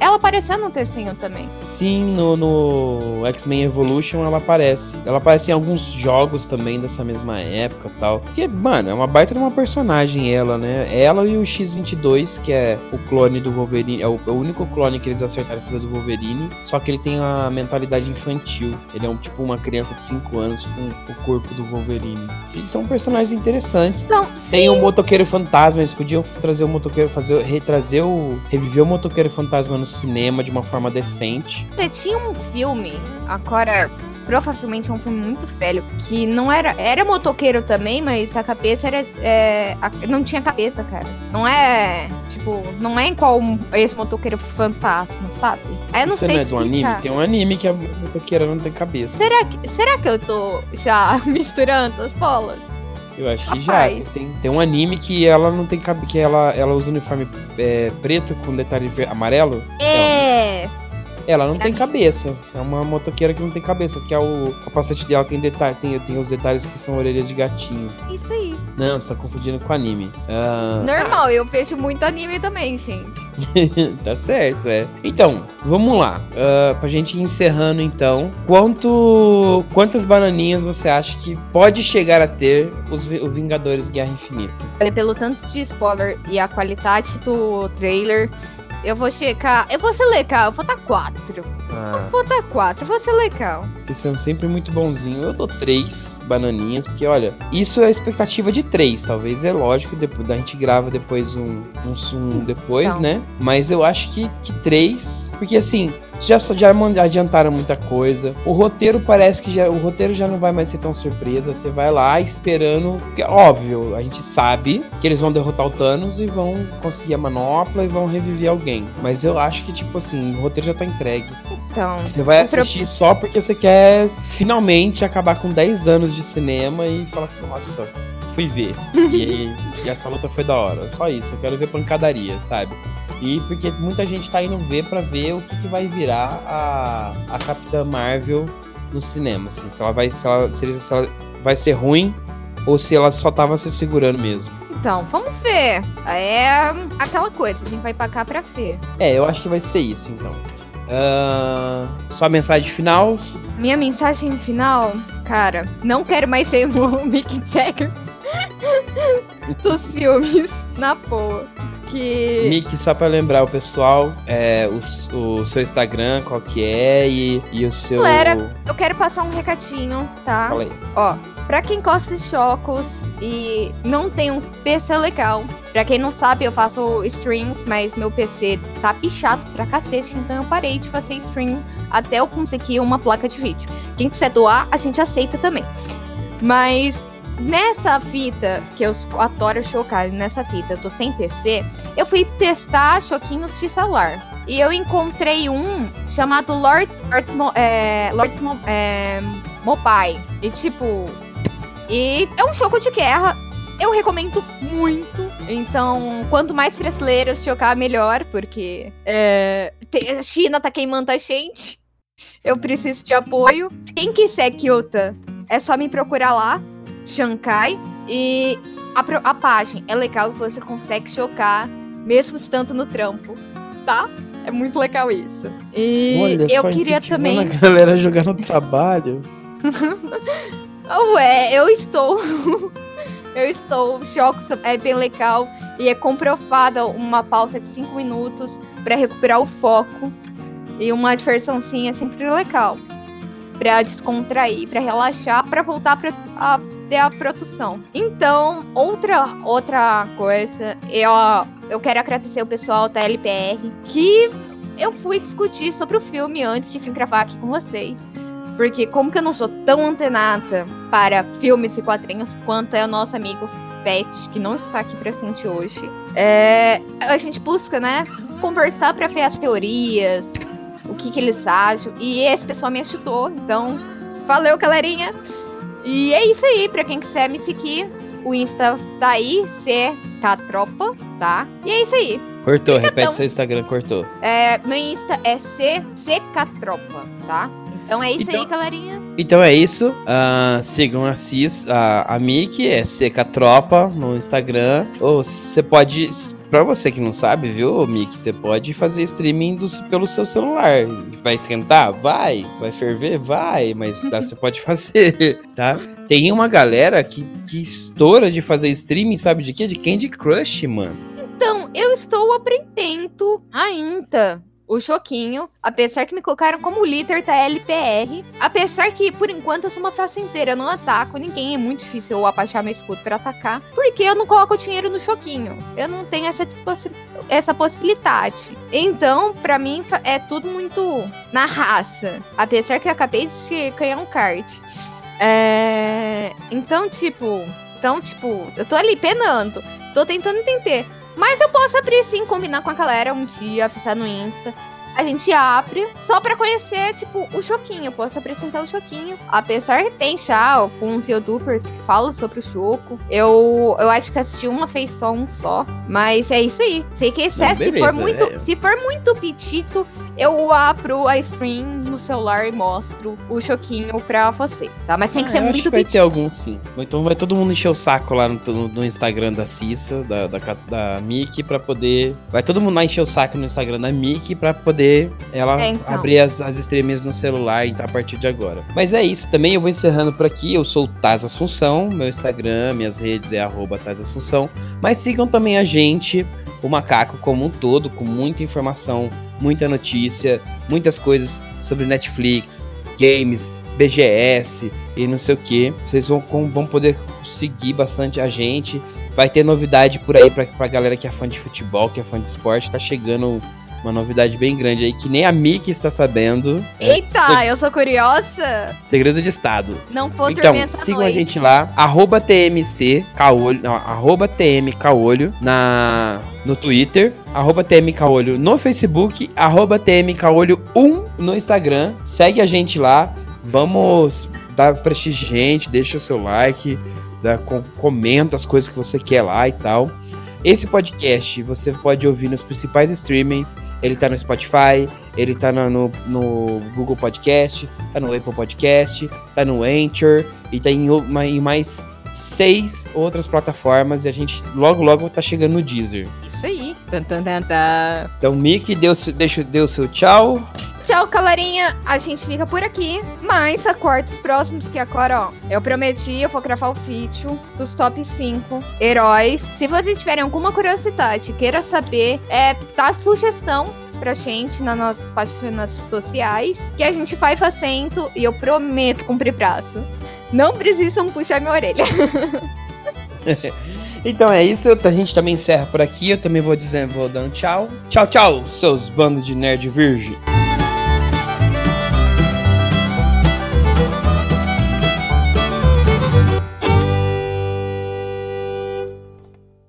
Ela apareceu no tercinho também. Sim, no, no X-Men Evolution ela aparece. Ela aparece em alguns jogos também dessa mesma época tal. Porque, mano, é uma baita de uma personagem ela, né? Ela e o X-22, que é o clone do Wolverine, é o, é o único clone que eles acertaram fazer do Wolverine, só que ele tem a mentalidade infantil. Ele é um tipo uma criança de 5 anos com o corpo do Wolverine. Eles são personagens interessantes. Não, tem o um motoqueiro fantasma, eles podiam trazer o motoqueiro, fazer, retrazer o. reviver o motoqueiro fantasma no cinema de uma forma decente. Você tinha um filme, agora provavelmente é um filme muito velho, que não era. Era motoqueiro também, mas a cabeça era. É, a, não tinha cabeça, cara. Não é. Tipo, não é igual esse motoqueiro fantasma, sabe? Aí eu não Isso sei. Não é do anime? Tem um anime que a motoqueira não tem cabeça. Será que, será que eu tô já misturando as bolas? Eu acho que Rapaz. já. Tem, tem um anime que ela não tem cabelo. Que ela, ela usa uniforme é, preto com detalhe amarelo. É. Ela. Ela não tem cabeça. É uma motoqueira que não tem cabeça, que é o capacete dela tem detalhe, tem, tem os detalhes que são orelhas de gatinho. Isso aí. Não, você tá confundindo com anime. Uh... Normal, eu vejo muito anime também, gente. tá certo, é. Então, vamos lá. Uh, pra gente ir encerrando então. Quanto. Quantas bananinhas você acha que pode chegar a ter os, os Vingadores Guerra Infinita? Olha, pelo tanto de spoiler e a qualidade do trailer, eu vou checar. Eu vou ser legal, eu vou dar quatro. Ah. Eu vou dar quatro, eu vou ser legal. Vocês são sempre muito bonzinhos. Eu dou três bananinhas, porque olha, isso é a expectativa de três. Talvez é lógico, depois a gente grava depois um, um, um depois, Não. né? Mas eu acho que, que três. Porque assim, já, já adiantaram muita coisa. O roteiro parece que já. O roteiro já não vai mais ser tão surpresa. Você vai lá esperando. Porque, óbvio, a gente sabe que eles vão derrotar o Thanos e vão conseguir a manopla e vão reviver alguém. Mas eu acho que, tipo assim, o roteiro já tá entregue. Então. Você vai assistir só porque você quer finalmente acabar com 10 anos de cinema e falar assim, nossa, fui ver. e, e essa luta foi da hora. Só isso, eu quero ver pancadaria, sabe? E porque muita gente tá indo ver para ver o que, que, vai virar a, a Capitã Marvel no cinema, assim, se ela vai se ela, se, se ela vai ser ruim ou se ela só tava se segurando mesmo. Então, vamos ver. É aquela coisa, a gente vai pra cá pra ver. É, eu acho que vai ser isso, então. Uh, só mensagem final? Minha mensagem final, cara, não quero mais ser o Mick Jagger dos filmes, na boa que. Mickey, só pra lembrar o pessoal, é, o, o seu Instagram, qual que é e, e o seu. Galera, eu quero passar um recadinho, tá? Fala aí. Ó, pra quem gosta de chocos e não tem um PC legal, pra quem não sabe, eu faço streams, mas meu PC tá pichado pra cacete, então eu parei de fazer stream até eu conseguir uma placa de vídeo. Quem quiser doar, a gente aceita também. Mas Nessa fita, que eu adoro chocar, nessa fita, eu tô sem PC, eu fui testar choquinhos de celular. E eu encontrei um chamado Lord, Lord, é, é, Mobile. E tipo. E é um choco de guerra. Eu recomendo muito. Então, quanto mais brasileiros chocar, melhor, porque é, a China tá queimando a gente. Eu preciso de apoio. Quem quiser Kyota, é só me procurar lá. Shankai. E a, a página é legal que você consegue chocar, mesmo estando no trampo, tá? É muito legal isso. E Olha, eu queria também. a galera jogar no trabalho. Ué, eu estou. eu estou. Jogos é bem legal. E é comprovada uma pausa de 5 minutos para recuperar o foco. E uma diversãozinha é sempre legal. Pra descontrair, para relaxar, para voltar pra, a ter a produção. Então, outra outra coisa, eu, eu quero agradecer o pessoal da LPR que eu fui discutir sobre o filme antes de vir gravar aqui com vocês. Porque como que eu não sou tão antenada para filmes e quadrinhos quanto é o nosso amigo Pet, que não está aqui presente hoje, é, a gente busca, né, conversar para ver as teorias, o que, que eles acham. E esse pessoal me ajudou, então valeu, galerinha! E é isso aí, pra quem quiser me seguir, o Insta tá aí, CKTropa, tá? E é isso aí. Cortou, Fica repete seu Instagram, cortou. É, meu Insta é CKTropa, tá? Então é isso então, aí, galerinha. Então é isso. Uh, sigam a Cis, a, a Mickey, é Seca Tropa no Instagram. Ou você pode. Pra você que não sabe, viu, Mickey, você pode fazer streaming do, pelo seu celular. Vai esquentar? Vai. Vai ferver? Vai. Mas tá, você pode fazer, tá? Tem uma galera que, que estoura de fazer streaming, sabe de quê? De Candy Crush, mano. Então, eu estou aprendendo ainda o Choquinho, apesar que me colocaram como líder da LPR, apesar que por enquanto eu sou uma facenteira, eu não ataco ninguém, é muito difícil eu abaixar meu escudo para atacar, porque eu não coloco dinheiro no Choquinho. Eu não tenho essa, essa possibilidade. Então, para mim é tudo muito na raça, apesar que eu acabei de ganhar um card. É... Então, tipo, então, tipo, eu tô ali penando, tô tentando entender. Mas eu posso abrir sim, combinar com a galera um dia, avisar no Insta. A gente abre só pra conhecer, tipo, o Choquinho. Eu posso apresentar o Choquinho. Apesar que tem já com os youtubers que falam sobre o Choco. Eu, eu acho que assisti uma fez só um só. Mas é isso aí. Sei que Não, beleza, se for muito, é. se for muito petito, eu abro a stream no celular e mostro o choquinho pra você, tá? Mas tem que ah, ser muito acho que vai ter algum sim. Então vai todo mundo encher o saco lá no, no, no Instagram da Cissa, da, da, da Mickey, pra poder. Vai todo mundo lá encher o saco no Instagram da Mickey pra poder ela é, então. abrir as, as streams no celular então, a partir de agora. Mas é isso, também eu vou encerrando por aqui. Eu sou o Taz Assunção, meu Instagram, minhas redes é arroba Taz Assunção. Mas sigam também a gente, o Macaco como um todo, com muita informação muita notícia, muitas coisas sobre Netflix, games, BGS e não sei o que. Vocês vão, vão poder seguir bastante a gente. Vai ter novidade por aí pra, pra galera que é fã de futebol, que é fã de esporte. Tá chegando uma novidade bem grande aí que nem a Miki está sabendo. Eita, é, eu sou curiosa. Segredo de Estado. Não vou Então, sigam noite. a gente lá, arroba TMC Caolho, não, arroba TM Caolho na, no Twitter, arroba TM Caolho no Facebook, arroba TM Caolho 1 no Instagram. Segue a gente lá, vamos dar prestígio gente, deixa o seu like, dá, comenta as coisas que você quer lá e tal. Esse podcast você pode ouvir nos principais streamings. Ele tá no Spotify, ele tá no, no, no Google Podcast, tá no Apple Podcast, tá no Anchor e tá em, em mais seis outras plataformas. E a gente logo, logo tá chegando no Deezer. Isso aí. Tan, tan, tan, tan. Então, Mickey, deu, deixa, deu seu tchau. Tchau, galerinha. A gente fica por aqui. Mas acorda os próximos, que agora, ó. Eu prometi, eu vou gravar o vídeo dos top 5 heróis. Se vocês tiverem alguma curiosidade, queira saber, é, dá sugestão pra gente nas nossas páginas sociais. Que a gente vai fazendo e eu prometo cumprir prazo. Não precisam puxar minha orelha. Então é isso, a gente também encerra por aqui. Eu também vou dizer, vou dando tchau. Tchau, tchau, seus bandos de nerd virgem.